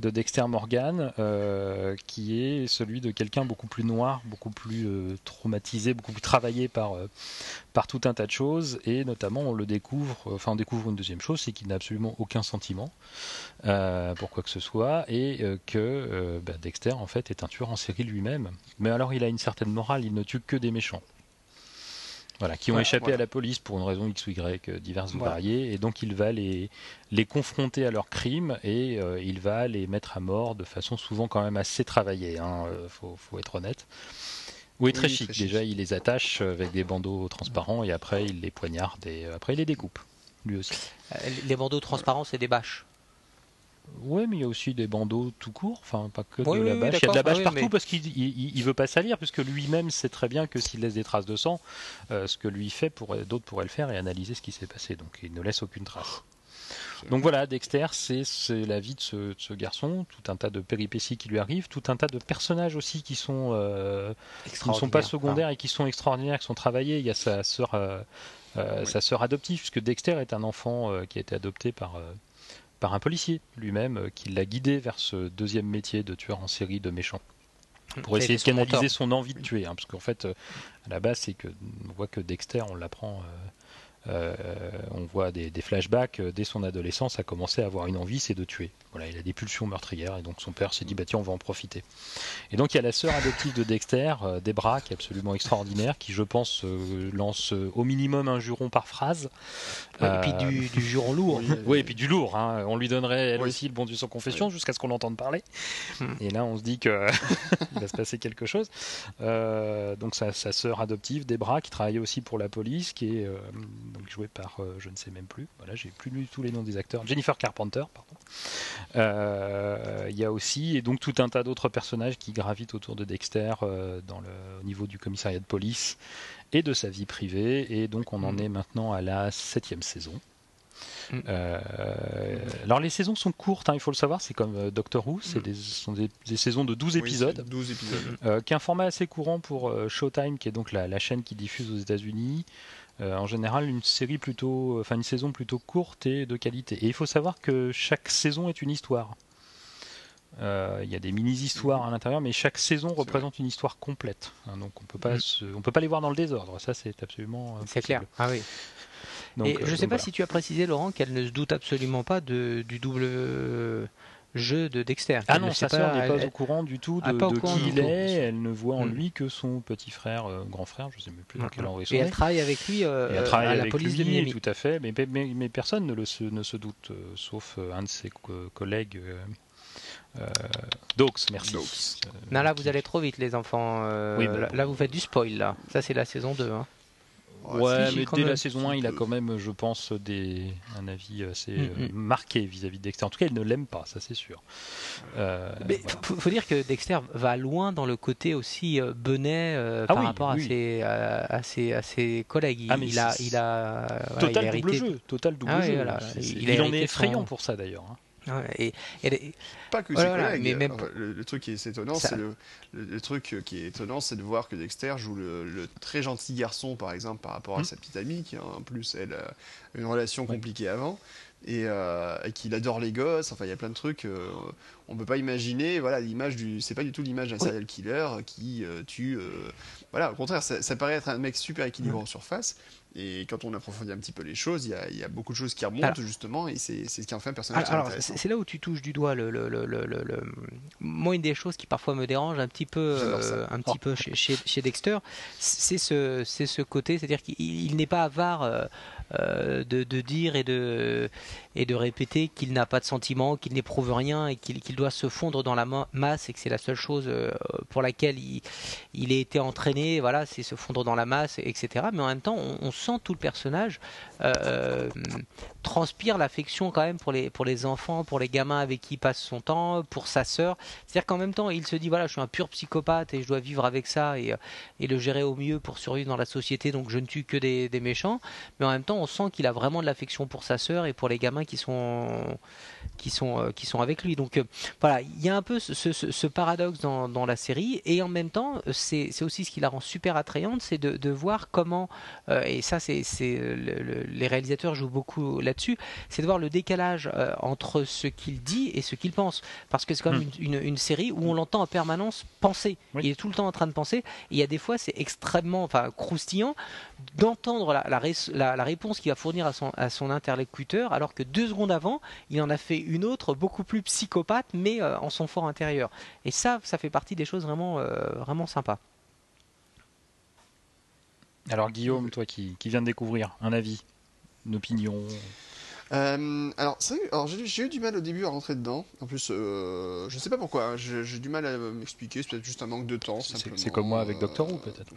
de Dexter Morgan, euh, qui est celui de quelqu'un beaucoup plus noir, beaucoup plus euh, traumatisé, beaucoup plus travaillé par, euh, par tout un tas de choses, et notamment on le découvre, enfin on découvre une deuxième chose, c'est qu'il n'a absolument aucun sentiment pour quoi que ce soit, et que bah, Dexter en fait est un tueur en série lui-même. Mais alors il a une certaine morale, il ne tue que des méchants. Voilà, qui ont échappé à la police pour une raison X ou Y euh, diverses ou variées, et donc il va les, les confronter à leurs crimes et euh, il va les mettre à mort de façon souvent quand même assez travaillée, il hein, euh, faut, faut, être honnête. Oui, très, chic. Déjà, il les attache avec des bandeaux transparents et après il les poignarde et après il les découpe, lui aussi. Les bandeaux transparents, c'est des bâches oui, mais il y a aussi des bandeaux tout court, enfin pas que de la bâche. il y a de la bâche partout parce qu'il il, veut pas salir, puisque lui-même sait très bien que s'il laisse des traces de sang, euh, ce que lui fait, d'autres pourraient le faire et analyser ce qui s'est passé. Donc il ne laisse aucune trace. Donc voilà, Dexter, c'est la vie de ce, garçon, tout un tas de péripéties qui lui arrivent, tout un tas de personnages aussi qui sont euh, ne sont pas secondaires et qui sont extraordinaires, qui sont travaillés. Il y a sa sœur, euh, sa sœur adoptive, puisque Dexter est un enfant qui a été adopté par par un policier lui-même euh, qui l'a guidé vers ce deuxième métier de tueur en série de méchants pour essayer de canaliser son envie de tuer. Hein, parce qu'en fait, euh, à la base, c'est que on voit que Dexter, on l'apprend euh, on voit des, flashbacks euh, dès son adolescence a commencé à avoir une envie, c'est de tuer. Voilà, il a des pulsions meurtrières et donc son père s'est dit bah tiens on va en profiter. Et donc il y a la sœur adoptive de Dexter, euh, Debra, qui est absolument extraordinaire, qui je pense lance au minimum un juron par phrase. et puis du, juron lourd. oui, et puis du lourd. Hein. On lui donnerait elle aussi le bon Dieu sans confession jusqu'à ce qu'on l'entende parler. Hmm. Et là on se dit que il va se passer quelque chose. donc sa, sa sœur adoptive, Debra, qui travaillait aussi pour la police, qui est joué par, euh, je ne sais même plus, voilà, j'ai plus lu tous les noms des acteurs, Jennifer Carpenter, pardon. Euh, il y a aussi, et donc tout un tas d'autres personnages qui gravitent autour de Dexter euh, dans le, au niveau du commissariat de police et de sa vie privée, et donc on en mm. est maintenant à la septième saison. Mm. alors les saisons sont courtes, hein, il faut le savoir, c'est comme Doctor Who, c'est mm. des, sont des, saisons de 12 épisodes, 12 épisodes. qui est un format assez courant pour Showtime, qui est donc la, la chaîne qui diffuse aux États-Unis. Euh, en général, une série plutôt, enfin une saison plutôt courte et de qualité. Et il faut savoir que chaque saison est une histoire. Euh, il y a des mini-histoires à l'intérieur, mais chaque saison représente une histoire complète. Hein, donc on peut pas, mm. on peut pas les voir dans le désordre. Ça, c'est absolument. Euh, c'est clair. Ah oui. et je ne sais pas si tu as précisé, Laurent, qu'elle ne se doute absolument pas de, du double jeu de Dexter. Ah non, sa sœur n'est pas au courant du tout de, qui il est. Elle ne voit en mm. lui que son petit frère, euh, grand frère, je ne sais même plus dans quel ordre il Et elle travaille avec lui euh, à la police de Miami. Tout à fait, mais, mais, personne ne, le, ne, se doute, euh, sauf un de ses collègues. Dox, merci. non, là, vous allez trop vite, les enfants. Bah, là, vous faites du spoil, là. Ça, c'est la saison 2. Hein. Ouais, mais dès la saison 1, il a quand même, je pense, des, un avis assez mm, euh, mm. marqué vis-à-vis de Dexter. En tout cas, il ne l'aime pas, ça c'est sûr. Euh, mais il faut, dire que Dexter va loin dans le côté aussi euh, benet ah par rapport à, ses, à, ses, à, ses, collègues. Il, ah, il a, il a total double jeu, total double ah jeu. il, en est effrayant pour ça d'ailleurs. Hein. Et, Pas que mais même... le, truc qui est étonnant, c'est le, truc qui est étonnant, c'est de voir que Dexter joue le, très gentil garçon, par exemple, par rapport à hmm. sa petite amie, qui a en plus elle une relation compliquée avant. Euh, et, qu'il adore les gosses. Enfin, il y a plein de trucs. Euh, on peut pas imaginer. Voilà, l'image du. C'est pas du tout l'image d'un serial killer qui euh, tue. voilà, au contraire, ça, ça, paraît être un mec super équilibré en surface. Et quand on approfondit un petit peu les choses, il y a, beaucoup de choses qui remontent justement, et c'est ce qui en fait un personnage. Alors, c'est là où tu touches du doigt le, le, le, le, moi une des choses qui parfois me dérange un petit peu, euh, un petit peu chez, chez, Dexter, c'est ce, c'est ce côté, c'est-à-dire qu'il n'est pas avare. Euh, euh, de, de, dire et de, et de répéter qu'il n'a pas de sentiments, qu'il n'éprouve rien et qu'il doit se fondre dans la masse et que c'est la seule chose pour laquelle il, il a été entraîné, voilà, c'est se fondre dans la masse, etc. Mais en même temps, on, sent tout le personnage euh, transpire l'affection quand même pour les, pour les enfants, pour les gamins avec qui il passe son temps, pour sa sœur. C'est-à-dire qu'en même temps, il se dit voilà, je suis un pur psychopathe et je dois vivre avec ça et, et le gérer au mieux pour survivre dans la société, donc je ne tue que des méchants. Mais en même temps, on sent qu'il a vraiment de l'affection pour sa sœur et pour les gamins qui sont qui sont, euh, qui sont avec lui. Donc euh, voilà, il y a un peu ce, ce, paradoxe dans, dans, la série, et en même temps, c'est aussi ce qui la rend super attrayante, c'est de, de, voir comment, euh, et ça, c'est les réalisateurs jouent beaucoup là-dessus, c'est de voir le décalage entre ce qu'il dit et ce qu'il pense. Parce que c'est comme hmm. une, une, série où on l'entend en permanence penser. Il est tout le temps en train de penser, et il y a des fois, c'est extrêmement enfin, croustillant d'entendre la, réponse qu'il va fournir à son, à son interlocuteur, alors que deux secondes avant, il en a fait une autre beaucoup plus psychopathe, mais euh, en son fort intérieur. Et ça, ça fait partie des choses vraiment, euh, vraiment sympas. Alors Guillaume, toi qui, qui viens de découvrir, un avis, une opinion euh, alors, j'ai eu du mal au début à rentrer dedans. En plus, euh, je sais pas pourquoi. Hein. J'ai du mal à m'expliquer. C'est peut-être juste un manque de temps. C'est comme moi avec Doctor Who, peut-être.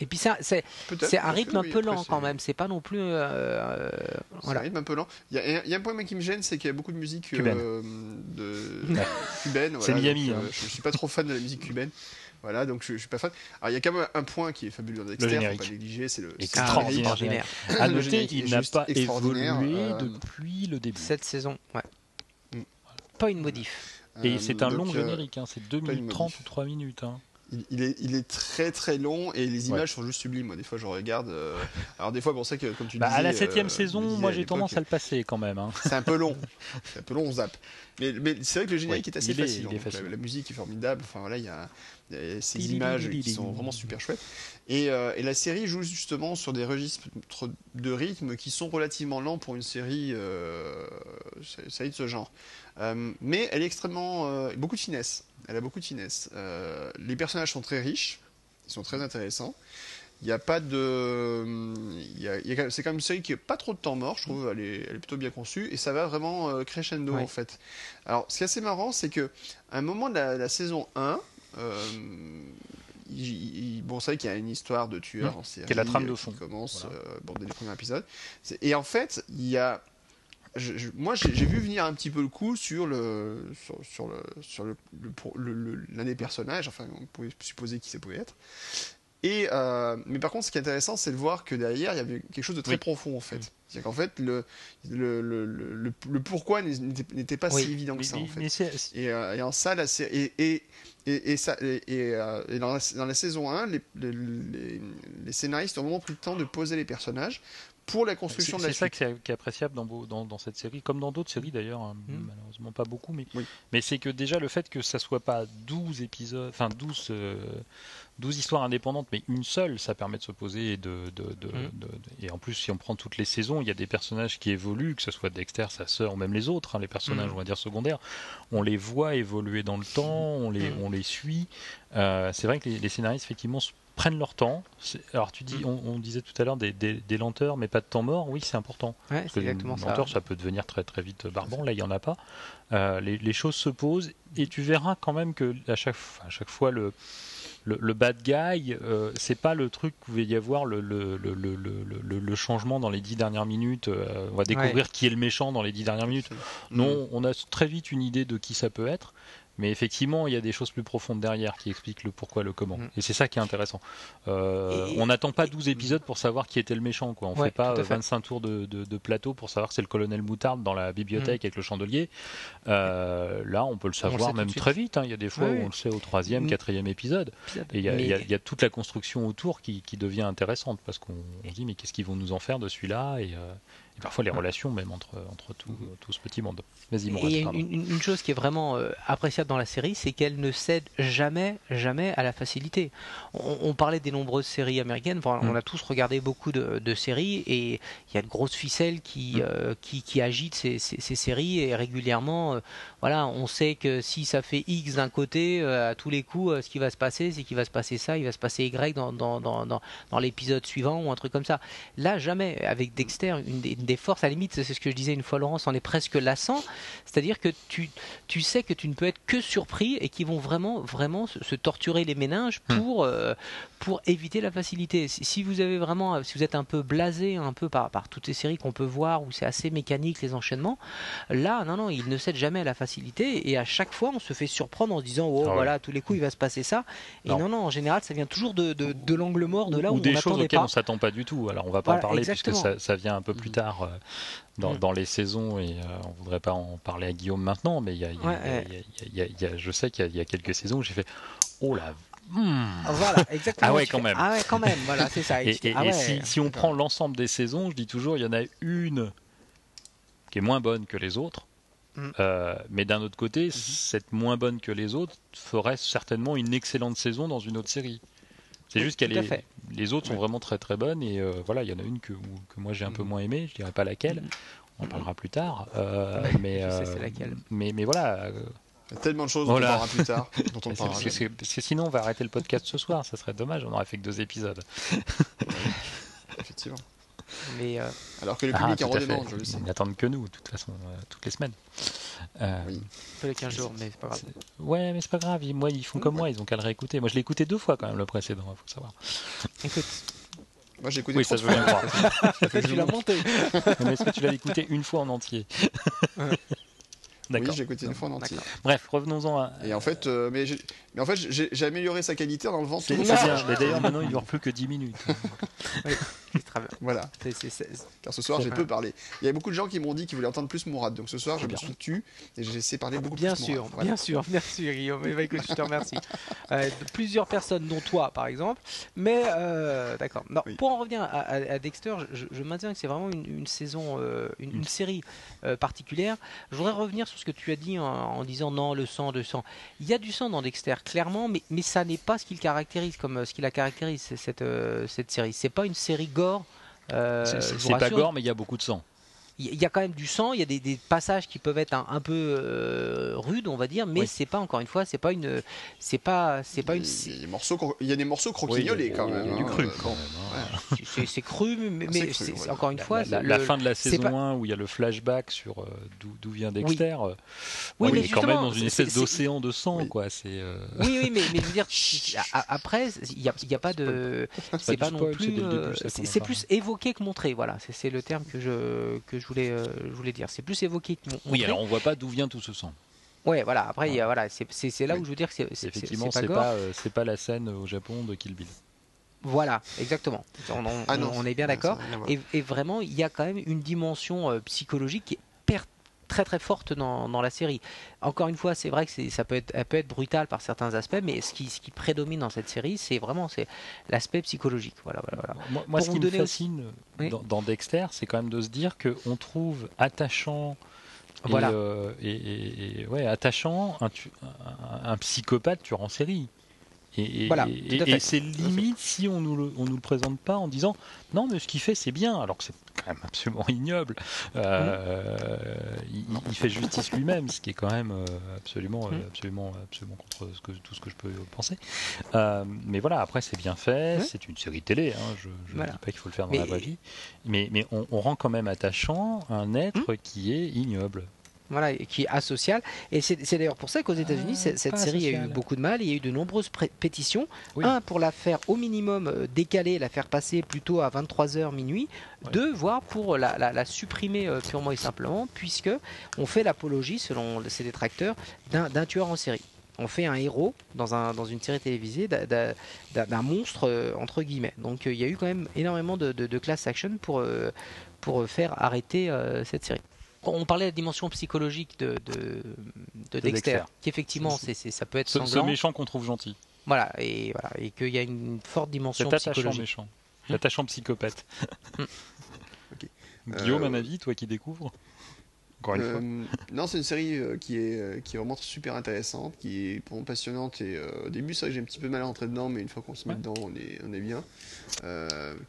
Et puis ça, c'est un rythme un peu lent quand même. C'est pas non plus. Euh, voilà. un rythme un peu lent. Il y, a un point qui me gêne, c'est qu'il y a beaucoup de musique cubaine. de... cubaine c'est Miami. hein. je, je suis pas trop fan de la musique cubaine. Voilà, donc je, je, suis pas fan. Alors il y a quand même un point qui est fabuleux dans Dexter, faut pas négliger, c'est le extraordinaire. À noter, il n'a pas évolué euh, depuis le début. Cette saison, ouais. Mm. Pas une modif. Et c'est un long euh, générique, hein, c'est 2 minutes 30 ou 3 minutes. Hein. Il, est, il, est, très très long et les images sont juste sublimes. Moi, des fois, je regarde. Euh, alors, des fois, pour ça que, comme tu bah, disais. À la septième saison, moi, j'ai tendance à le passer quand même. Hein. C'est un peu long. c'est un peu long, on zappe. Mais, mais c'est vrai que le générique est assez facile. la, musique est formidable. Enfin, voilà, il y a ces images qui sont vraiment super chouettes. Et, euh, et, la série joue justement sur des registres de rythme qui sont relativement lents pour une série, euh, de ce genre. Euh, mais elle est extrêmement. Beaucoup de finesse. Elle a beaucoup de finesse. les personnages sont très riches, ils sont très intéressants. Il n'y a pas de. C'est quand même une série qui n'a pas trop de temps mort, je trouve. Elle est, elle est, plutôt bien conçue. Et ça va vraiment crescendo, en fait. Alors, ce qui est assez marrant, c'est qu'à un moment de la, la saison 1, euh, il, bon, c'est vrai qu'il y a une histoire de tueur mmh. en série. Qui la trame de fond. Qui commence euh, bon, dès le premier épisode. Et en fait, il y a. moi, j'ai vu venir un petit peu le coup sur le sur, sur le sur le, l'un des personnages. Enfin, on pouvait supposer qui ça pouvait être. Et euh, mais par contre, ce qui est intéressant, c'est de voir que derrière, il y avait quelque chose de très profond en fait. C'est qu'en fait, le, le, le, le, pourquoi n'était pas si évident que ça en fait. Et, et, en ça, et, et, et, ça, et, euh, dans, la, dans, la, saison 1, les, les, les, scénaristes ont vraiment pris le temps de poser les personnages pour la construction de la C'est ça qui est, appréciable dans, dans, dans, cette série, comme dans d'autres séries d'ailleurs, hein, hmm. malheureusement pas beaucoup, mais, mais c'est que déjà le fait que ça soit pas 12 épisodes, enfin 12, 12 euh, histoires indépendantes, mais une seule, ça permet de se poser et de, de, de, et en plus si on prend toutes les saisons, il y a des personnages qui évoluent, que ce soit Dexter, sa sœur ou même les autres, hein, les personnages hmm. on va dire secondaires, on les voit évoluer dans le temps, on les, on les suit. Euh, c'est vrai que les, les scénaristes effectivement prennent leur temps. Alors tu dis, mm. on, disait tout à l'heure des, lenteurs, mais pas de temps mort. Oui, c'est important. Ouais, c'est exactement ça. Lenteur, ça peut devenir très très vite barbant. Là, il y en a pas. Euh, les, choses se posent et tu verras quand même que à chaque, à chaque fois le le, bad guy, euh, c'est pas le truc où il va y avoir le, le, le, changement dans les dix dernières minutes. Euh, on va découvrir qui est le méchant dans les dix dernières minutes. Non, mm. on a très vite une idée de qui ça peut être. Mais effectivement, il y a des choses plus profondes derrière qui expliquent le pourquoi, le comment. Mm. Et c'est ça qui est intéressant. Euh, on n'attend pas 12 épisodes pour savoir qui était le méchant. Quoi. On ne fait pas 25 tours de, plateau pour savoir que c'est le colonel Moutarde dans la bibliothèque mm. avec le chandelier. Euh, là, on peut le savoir même très vite. Hein. Il y a des fois où on le sait au troisième, mm. quatrième épisode. Et il y, a, toute la construction autour qui, devient intéressante parce qu'on se dit mais qu'est-ce qu'ils vont nous en faire de celui-là? Et, euh, parfois les relations même entre, entre tout, tout ce petit monde. Vas-y, Et une, une, chose qui est vraiment euh, appréciable dans la série, c'est qu'elle ne cède jamais, jamais à la facilité. On, parlait des nombreuses séries américaines, on mm. a tous regardé beaucoup de, de séries et il y a de grosses ficelles qui, mm. euh, qui, qui, agitent ces, ces, ces, séries et régulièrement, euh, voilà, on sait que si ça fait X d'un côté, à tous les coups, ce qui va se passer, c'est qu'il va se passer ça, il va se passer Y dans, dans, dans, dans, dans l'épisode suivant ou un truc comme ça. Là, jamais. Avec Dexter, une des, une des forces, à la limite, c'est ce que je disais une fois, Laurence, on est presque lassant. C'est-à-dire que tu, tu sais que tu ne peux être que surpris et qu'ils vont vraiment, vraiment se, torturer les méninges hmm. pour, euh, pour éviter la facilité. Si, vous avez vraiment, si vous êtes un peu blasé un peu par, par toutes ces séries qu'on peut voir où c'est assez mécanique les enchaînements, là, non, non, ils ne cèdent jamais à la facilité et à chaque fois on se fait surprendre en se disant, oh, ah voilà, tous les coups il va se passer ça. Et non, non, en général, ça vient toujours de, de, l'angle mort, de là où Ou des choses auxquelles on s'attend pas du tout. Alors on va pas en parler puisque ça, ça, vient un peu plus hmm. tard. Euh, dans, mm. dans, les saisons et euh, on voudrait pas en parler à Guillaume maintenant, mais je sais qu'il y, a quelques saisons où j'ai fait oh la Voilà, exactement. Ah ouais, quand même. Ah ouais, quand même. Voilà, c'est ça. Et, ah si, si, on prend l'ensemble des saisons, je dis toujours, il y en a une qui est moins bonne que les autres. Mm. Euh, mais d'un autre côté, mm-hmm. cette moins bonne que les autres ferait certainement une excellente saison dans une autre série. C'est juste qu'elle est. Les autres sont vraiment très très bonnes et euh, voilà, il y en a une que, que moi j'ai un peu mm. moins aimée, je dirais pas laquelle. On en parlera plus tard. Euh, mais, euh, mais, mais voilà. Il y a tellement de choses dont on parlera plus tard. dont on parce, que, parce, que, sinon, on va arrêter le podcast ce soir. Ça serait dommage. On aurait fait que deux épisodes. Effectivement. Mais euh, Alors que le public ah, en redemande, je le sais. Ils n'attendent que nous, de toute façon, euh, toutes les semaines. Euh, oui. les 15 jours, mais c'est pas grave. Ouais, mais c'est pas grave. Ils, moi, ils font comme moi, ils ont qu'à le réécouter. Moi, je l'ai écouté deux fois quand même, le précédent, il faut savoir. Écoute. Moi, j'ai écouté oui, ça se veut bien croire. tu l'as monté. mais est-ce que tu l'as écouté une fois en entier? Oui, j'ai écouté une fois en entier. Bref, revenons-en à. Et en fait, euh, mais, mais, en fait, j'ai amélioré sa qualité dans le. C'est bien. Mais d'ailleurs, maintenant, il ne dure plus que 10 minutes. oui, très bien. Voilà. Car ce soir, j'ai peu parlé. Il y a beaucoup de gens qui m'ont dit qu'ils voulaient entendre plus Mourad. Donc ce soir, je me suis tu et j'ai essayé de parler beaucoup bien plus. Bien sûr, bien sûr. Merci Guillaume. Eh ben, écoute, je te remercie. Euh, plusieurs personnes, dont toi, par exemple. Mais euh, d'accord. Pour en revenir à, Dexter, je, maintiens que c'est vraiment une, saison, une, une, série particulière. Je voudrais revenir sur ce que tu as dit en, disant non, le sang, le sang. Il y a du sang dans Dexter, clairement, mais, mais ça n'est pas ce qui le caractérise, comme ce qui la caractérise, cette, euh, cette série. C'est pas une série gore. Euh, c'est pas gore, mais il y a beaucoup de sang il y a quand même du sang, il y a des, passages qui peuvent être un, peu euh, rudes, on va dire, mais c'est pas encore une fois, c'est pas une, c'est pas, c'est pas une. Il y a des morceaux, il y a des morceaux croquignolés quand même. Il y a du hein. cru quand même. Hein. C'est cru, mais, encore une fois, la, fin de la saison 1 où il y a le flashback sur euh, d'où vient Dexter. Euh, oui, mais il est quand même dans une espèce d'océan de sang, quoi. C'est. Oui, oui, mais, je veux dire, après, il n'y a, y a pas de, c'est pas non plus, c'est plus évoqué que montré, voilà. C'est le terme que je que je voulais, euh, je voulais dire. C'est plus évoqué. Oui, alors on voit pas d'où vient tout ce sang. Ouais, voilà. Après, voilà, c'est là où je veux dire que c'est effectivement c'est pas, euh, c'est pas, la scène au Japon de Kill Bill. Voilà, exactement. On, ah est bien d'accord. Et, vraiment, il y a quand même une dimension euh, psychologique qui est très très forte dans, dans la série. Encore une fois, c'est vrai que ça peut être, elle peut être brutale par certains aspects, mais ce qui, ce qui prédomine dans cette série, c'est vraiment c'est l'aspect psychologique. Voilà, voilà, Moi, ce qui me fascine dans, Dexter, c'est quand même de se dire qu'on trouve attachant. Et, voilà. Euh, et, ouais, attachant un, un, un psychopathe tueur en série. Et, et c'est limite si on nous, le, on nous le présente pas en disant non mais ce qu'il fait c'est bien alors que c'est quand même absolument ignoble. Euh, mm. il, fait justice lui-même, ce qui est quand même euh, absolument, euh, mm. absolument, absolument contre ce que, tout ce que je peux penser. mais voilà, après c'est bien fait, c'est une série télé. Hein, je ne dis pas qu'il faut le faire dans la vraie vie, mais, mais on, rend quand même attachant un être mm. qui est ignoble voilà, qui est asocial. Et c'est d'ailleurs pour ça qu'aux États-Unis, ah, cette, série a eu beaucoup de mal. Il y a eu de nombreuses pétitions. Un, pour la faire au minimum euh, décaler, la faire passer plutôt à 23h minuit. Deux, voire pour la, supprimer euh, purement et simplement, puisque on fait l'apologie, selon ses détracteurs, d'un tueur en série. On fait un héros dans, un, dans une série télévisée d'un monstre, euh, entre guillemets. Donc il y a eu quand même énormément de, de, class action pour, pour faire arrêter cette série on parlait de la dimension psychologique de, de, Dexter, qui effectivement, c'est, ça peut être ce, ce, méchant qu'on trouve gentil. Voilà, et voilà, et qu'il y a une forte dimension psychologique. méchant, hmm. l'attachant psychopathe. Hmm. Guillaume, un euh, avis, toi qui découvres Encore une fois. Euh, non, c'est une série euh, qui est qui est vraiment super intéressante, qui est vraiment passionnante. Et au début, c'est vrai que j'ai un petit peu mal à rentrer dedans, mais une fois qu'on se met dedans, on est on est bien.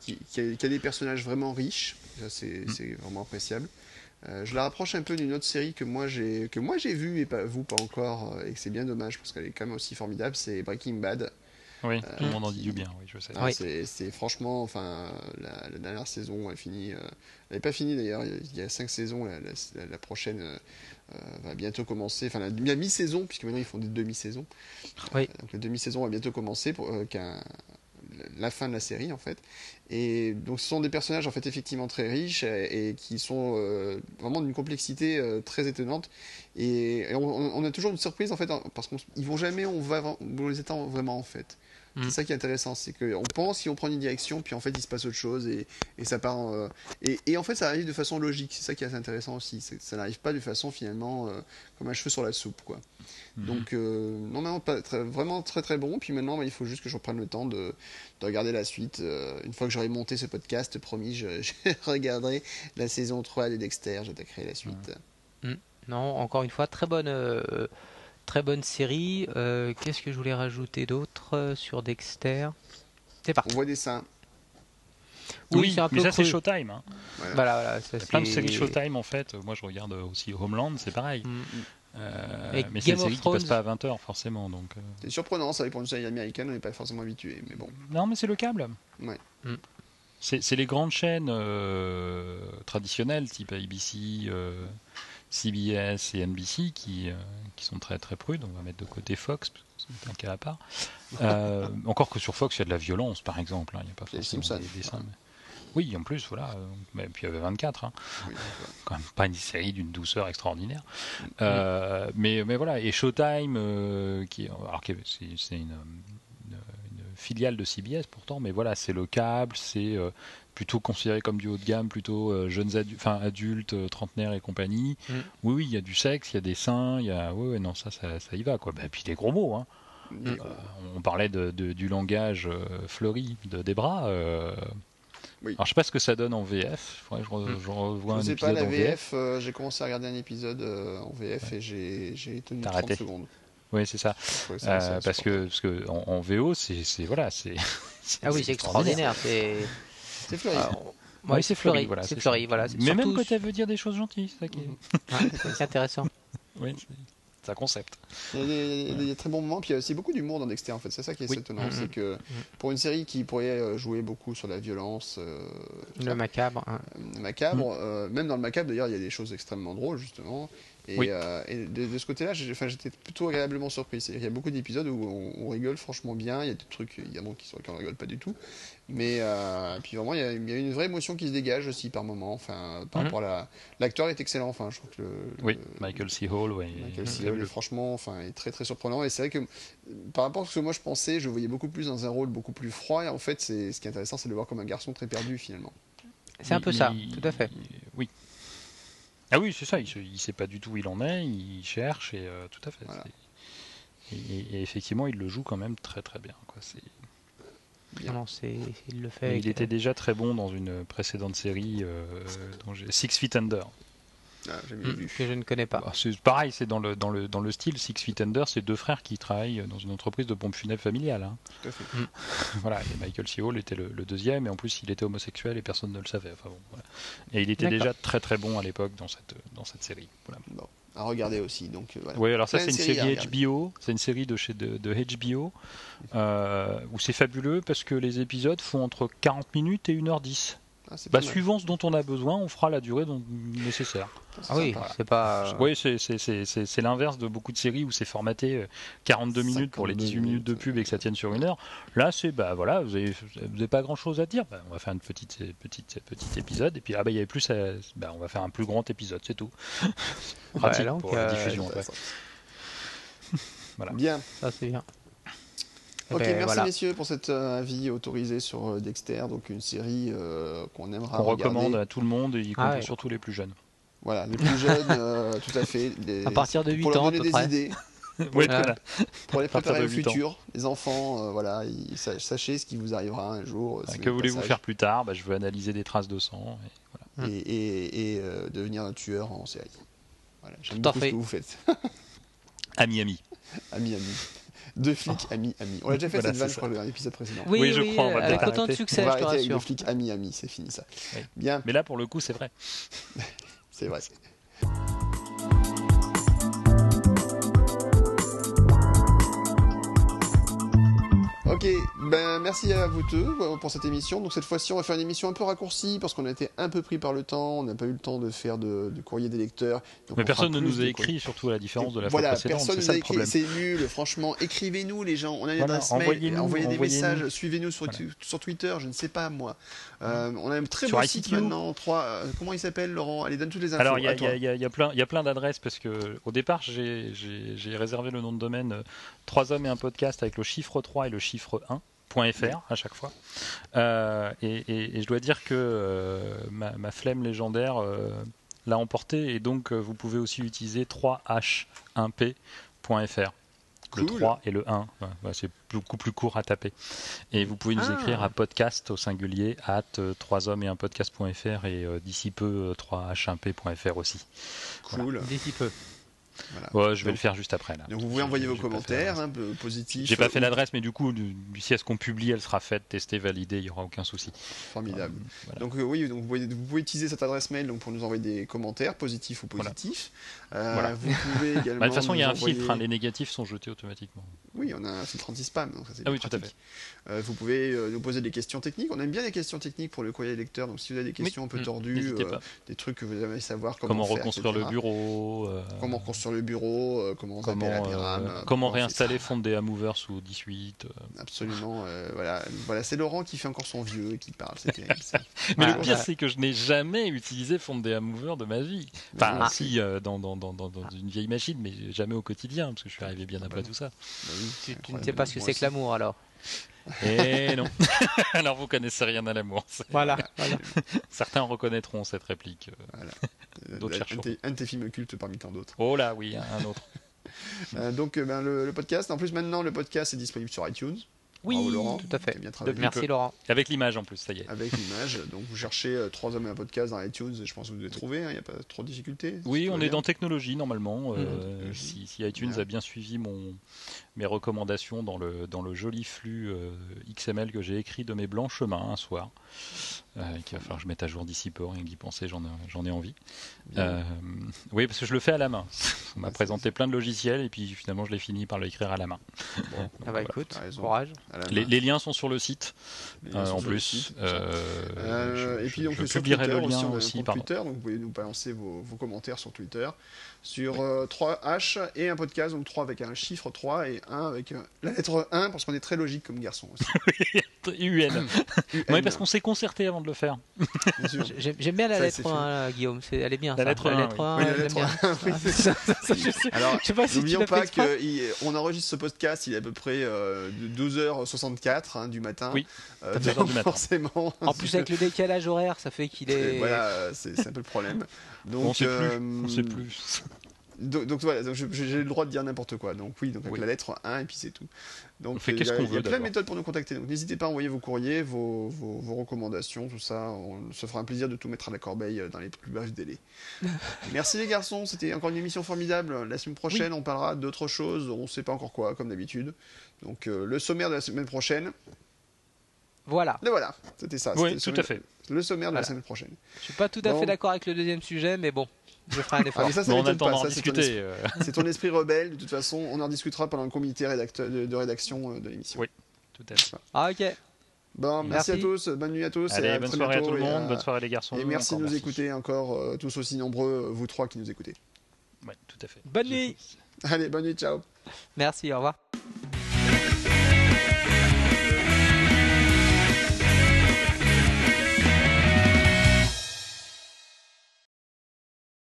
Qui, qui, a, des personnages vraiment riches, ça c'est hmm. vraiment appréciable. Euh, je la rapproche un peu d'une autre série que moi j'ai que moi j'ai vue et pas vous pas encore euh, et que c'est bien dommage parce qu'elle est quand même aussi formidable. C'est Breaking Bad. Oui, tout le monde en dit du bien, oui, je sais. Ah, c'est franchement, enfin, la, dernière saison, elle finit. Euh, elle n'est pas finie d'ailleurs. Il y a cinq saisons. La, prochaine va bientôt commencer. Enfin, la, mi-saison, puisque maintenant ils font des demi-saisons. Oui. donc la demi-saison va bientôt commencer pour qu'un la fin de la série en fait. Et donc ce sont des personnages en fait effectivement très riches et, qui sont euh, vraiment d'une complexité euh, très étonnante. Et, on, a toujours une surprise en fait parce qu'ils vont jamais on va où les étend vraiment en fait. C'est mm. ça qui est intéressant, c'est qu'on pense qu'on prend une direction, puis en fait il se passe autre chose et, et ça part. Euh, et, en fait ça arrive de façon logique, c'est ça qui est assez intéressant aussi. Ça n'arrive pas de façon finalement euh, comme un cheveu sur la soupe, quoi. Mm. Donc euh, non, pas, vraiment très très bon. Puis maintenant bah, il faut juste que je reprenne le temps de, de regarder la suite. une fois que j'aurai monté ce podcast, promis, je, je, regarderai la saison 3 des Dexter, j'attaquerai la suite. Mm. Non, encore une fois, très bonne très bonne série. Euh, qu'est-ce que je voulais rajouter d'autre euh, sur Dexter? C'est parti. On voit des seins. Oui, c'est un peu mais ça c'est Showtime. Hein. Voilà. Voilà, ça, plein de séries Showtime en fait. Moi je regarde aussi Homeland, c'est pareil. Mm, mm. Euh, mais c'est une série qui passe pas à 20h forcément. donc. C'est surprenant, ça pour une série américaine, on n'est pas forcément habitué, mais bon. Non, mais c'est le câble. Ouais. Mm. C'est les grandes chaînes traditionnelles, type ABC, CBS et NBC qui, euh, qui sont très très prudes. On va mettre de côté Fox, c'est un cas à part. Euh, encore que sur Fox, il y a de la violence, par exemple. Hein. Il n'y a pas forcément des dessins. Oui, en plus, voilà. Mais puis il y avait 24. Hein. Quand même pas une série d'une douceur extraordinaire. Euh, mais, mais voilà. Et Showtime, qui, alors c'est une, une, filiale de CBS pourtant, mais voilà, c'est le câble, c'est plutôt considéré comme du haut de gamme, plutôt euh, jeunes adultes, enfin adultes, euh, trentenaires et compagnie. Mm. Oui, oui, il y a du sexe, il y a des seins, il y a, oui, non, ça, ça, y va, quoi. et bah, puis des gros mots, hein. Mm. Euh, on parlait de, du langage fleuri de Debra. Oui. Alors je sais pas ce que ça donne en VF. Faudrait que je, je revois un sais épisode pas, la VF. j'ai commencé à regarder un épisode en VF et j'ai tenu 30 secondes. Oui, c'est ça. parce que parce que en, VO, c'est voilà, c'est. Ah oui, c'est extraordinaire. C'est c'est fleuri. Ah, oui, c'est fleuri. Voilà, c'est fleuri. Voilà. Mais même quand elle veut dire des choses gentilles, c'est c'est intéressant. oui, c'est un concept. Il y, a des, très bons moments, puis il y a aussi beaucoup d'humour dans Dexter, en fait. C'est ça qui est étonnant. Mm-hmm. C'est que mm-hmm. pour une série qui pourrait euh, jouer beaucoup sur la violence, euh, le macabre, hein. euh, macabre, mm. même dans le macabre d'ailleurs, il y a des choses extrêmement drôles, justement. Et, euh, de, ce côté-là, j'étais plutôt agréablement surpris. Il y a beaucoup d'épisodes où on, rigole franchement bien. Il y a des trucs évidemment qui sont qu'on rigole pas du tout. Mais euh, puis vraiment, il y, a, une vraie émotion qui se dégage aussi par moment. Enfin, par mhm. rapport à l'acteur est excellent. Enfin, je trouve que oui, Michael C. Hall, oui. Michael C. Hall, franchement, enfin, est très très surprenant. Et c'est vrai que par rapport à ce que moi je pensais, je voyais beaucoup plus dans un rôle beaucoup plus froid. Et en fait, c'est ce qui est intéressant, c'est de le voir comme un garçon très perdu finalement. C'est un peu ça, tout à fait. Oui. Ah oui, c'est ça. Il, ne sait pas du tout où il en est. Il cherche et tout à fait. Et, effectivement, il le joue quand même très très bien. Quoi. C'est il le fait. il était déjà très bon dans une précédente série, Six Feet Under. Ah, hmm, que je ne connais pas. Bah, c'est pareil, c'est dans le, dans, le, dans le style Six Feet Under, c'est deux frères qui travaillent dans une entreprise de pompes funèbres familiale. Hein. Tout à fait. Hmm. voilà, et Michael C. Hall était le, deuxième, et en plus il était homosexuel et personne ne le savait. Enfin, bon, Et il était déjà très très bon à l'époque dans cette, dans cette série. Voilà. Bon, à regarder aussi. Donc, voilà. Oui, alors ça c'est une série HBO, c'est une série de, chez, de, de HBO, euh, où c'est fabuleux parce que les épisodes font entre 40 minutes et 1h10. Ah, bah, suivant ce dont on a besoin, on fera la durée dont, nécessaire. Ah oui, c'est pas. Oui, c'est l'inverse de beaucoup de séries où c'est formaté 42 euh, minutes pour les 18 minutes de pub et que ça tienne sur une heure. Là, c'est bah voilà, vous n'avez pas grand chose à dire. Bah, on va faire une petite, petite, petit épisode et puis ah bah il y avait plus, bah, on va faire un plus grand épisode, c'est tout. Pratique pour la diffusion. voilà. Bien. Ça c'est bien. Ok, ben, merci messieurs pour cet euh, avis autorisé sur euh, Dexter, donc une série euh, qu'on aimera. Qu'on recommande à tout le monde, y compris ah surtout les plus jeunes. Voilà, les plus jeunes, tout à fait. à partir de 8 pour leur donner des idées. Pour les préparer au futur, les enfants, voilà, sachez ce qui vous arrivera un jour. que voulez-vous faire plus tard? Bah, Je veux analyser des traces de sang. Et, voilà. et, et, devenir un tueur en série. Voilà, j'aime beaucoup ce que vous faites. ami, ami. ami, ami. Deux flics oh. amis amis. On a déjà fait cette vanne, je crois, dans l'épisode précédent. Oui, oui, je crois. On va avec autant de succès, on je te rassure. Avec deux flics amis amis, c'est fini ça. Bien. Mais là, pour le coup, c'est vrai. c'est vrai. Ok, ben merci à vous deux euh, pour cette émission. Donc cette fois-ci, on va faire une émission un peu raccourcie parce qu'on a été un peu pris par le temps. On n'a pas eu le temps de faire de, courrier des lecteurs. Mais personne ne nous a écrit, surtout à la différence de la voilà, fois précédente. Personne nous a écrit, c'est nul. Franchement, écrivez-nous les gens. On a une adresse mail, envoyez des messages, suivez-nous sur, sur, Twitter. Je ne sais pas moi. Euh, on a un très beau site maintenant. Trois, euh, comment il s'appelle, Laurent? Allez, donne toutes les infos. Alors il y, a plein, il y a plein d'adresses parce que au départ, j'ai réservé le nom de domaine trois hommes et un podcast avec le chiffre 3 et le chiffre 1. .fr à chaque fois. Euh, et, je dois dire que euh, ma, flemme légendaire euh, l'a emporté et donc vous pouvez aussi utiliser 3h1p.fr. Le 3 et le 1, c'est beaucoup plus court à taper. Et vous pouvez nous ah. écrire à podcast au singulier at 3 hommes et un podcast.fr et d'ici peu 3h1p.fr aussi. Cool. D'ici peu je vais le faire juste après. Donc vous pouvez envoyer vos commentaires hein, positifs. J'ai pas fait l'adresse, mais du coup, si est-ce qu'on publie, elle sera faite, testée, validée, il n'y aura aucun souci. Formidable. Donc euh, oui, donc vous, pouvez, utiliser cette adresse mail donc, pour nous envoyer des commentaires, positifs ou positifs. Euh, vous pouvez également. Bah, de toute façon, il y a un filtre, hein, les négatifs sont jetés automatiquement. Oui, on a un filtre anti-spam. ah oui, tout à fait. Euh, vous pouvez nous poser des questions techniques. On aime bien les questions techniques pour le courrier lecteur. Donc si vous avez des questions un peu mm, tordues, des trucs que vous aimez savoir comment, comment reconstruire le bureau, comment le bureau, euh, comment, comment, euh, comment réinstaller Fondea Mover sous 18. Euh. Absolument, voilà, voilà c'est Laurent qui fait encore son vieux et qui parle, c'est terrible. Mais le pire, c'est que je n'ai jamais utilisé Fondea Mover de ma vie. Enfin, si, dans, dans, dans, dans, une vieille machine, mais jamais au quotidien, parce que je suis arrivé bien après tout ça. Bah tu, ne sais pas ce que c'est que l'amour alors et non. Alors vous connaissez rien à l'amour. Voilà, Certains reconnaîtront cette réplique. Voilà. D'autres un, de tes films cultes parmi tant d'autres. Oh là, oui, un autre. Euh, donc, euh, ben, le, podcast. En plus, maintenant, le podcast est disponible sur iTunes. Oui, Laurent. tout à fait. Merci Laurent. Avec l'image en plus, ça y est. Avec l'image. Donc vous cherchez euh, trois hommes et un podcast dans iTunes, je pense que vous devez trouver, il hein, n'y a pas trop de difficultés. Oui, on est dans technologie normalement. Mmh. si, iTunes a bien suivi mon, mes recommandations dans le, dans le joli flux XML que j'ai écrit de mes blancs chemins un soir. Euh, qu'il va falloir que je mette à jour d'ici peu, rien d'y penser, j'en ai envie. Euh, oui, parce que je le fais à la main. On m'a présenté plein de logiciels et puis finalement je l'ai fini par l'écrire à la main. Bon, ah bah écoute, courage. Les, liens sont sur le site euh, en plus. et puis donc je, publierai le lien aussi. Twitter, donc vous pouvez nous balancer vos, vos commentaires sur Twitter sur 3H euh, et un podcast, donc 3 avec un chiffre 3 et 1 avec euh, la lettre 1 parce qu'on est très logique comme garçon aussi. UN. Oui, parce qu'on s'est concerté avant de le faire. J'aime bien la lettre 1, Guillaume, elle est bien. La lettre 1, la lettre 1, Alors, n'oublions pas qu'on enregistre ce podcast, il est à peu près 12h 2h64 hein, du matin. Oui, euh, 2h du matin. Forcément. En plus, avec le décalage horaire, ça fait qu'il est. voilà, c'est un peu le problème. Donc, on sait plus. On sait plus donc, voilà, j'ai le droit de dire n'importe quoi. Donc oui, donc avec la lettre 1 et puis c'est tout. Donc il y a, y a plein de méthodes pour nous contacter. Donc n'hésitez pas à envoyer vos courriers, vos, vos, recommandations, tout ça. On se fera un plaisir de tout mettre à la corbeille euh, dans les plus brefs délais. Merci les garçons, c'était encore une émission formidable. La semaine prochaine, on parlera d'autres choses. On ne sait pas encore quoi, comme d'habitude. Donc euh, le sommaire de la semaine prochaine. Voilà. Et voilà, c'était ça. Oui, tout à fait. Le sommaire de la semaine prochaine. Je suis pas tout à fait d'accord avec le deuxième sujet, mais bon. Je ferai un effort. Ah, ça, ça on pas. discuter. Euh. C'est ton, esprit rebelle. De toute façon, on en discutera pendant le comité de, rédaction euh, de l'émission. Oui, tout à fait. Ah, ok. Bon, merci, à tous, bonne nuit à tous. Allez, bonne soirée à tout le monde, bonne soirée les garçons. Et merci de nous écouter encore, euh, tous aussi nombreux, vous trois qui nous écoutez. Oui, tout à fait. Bonne nuit. Allez, bonne nuit, ciao. Merci, au revoir.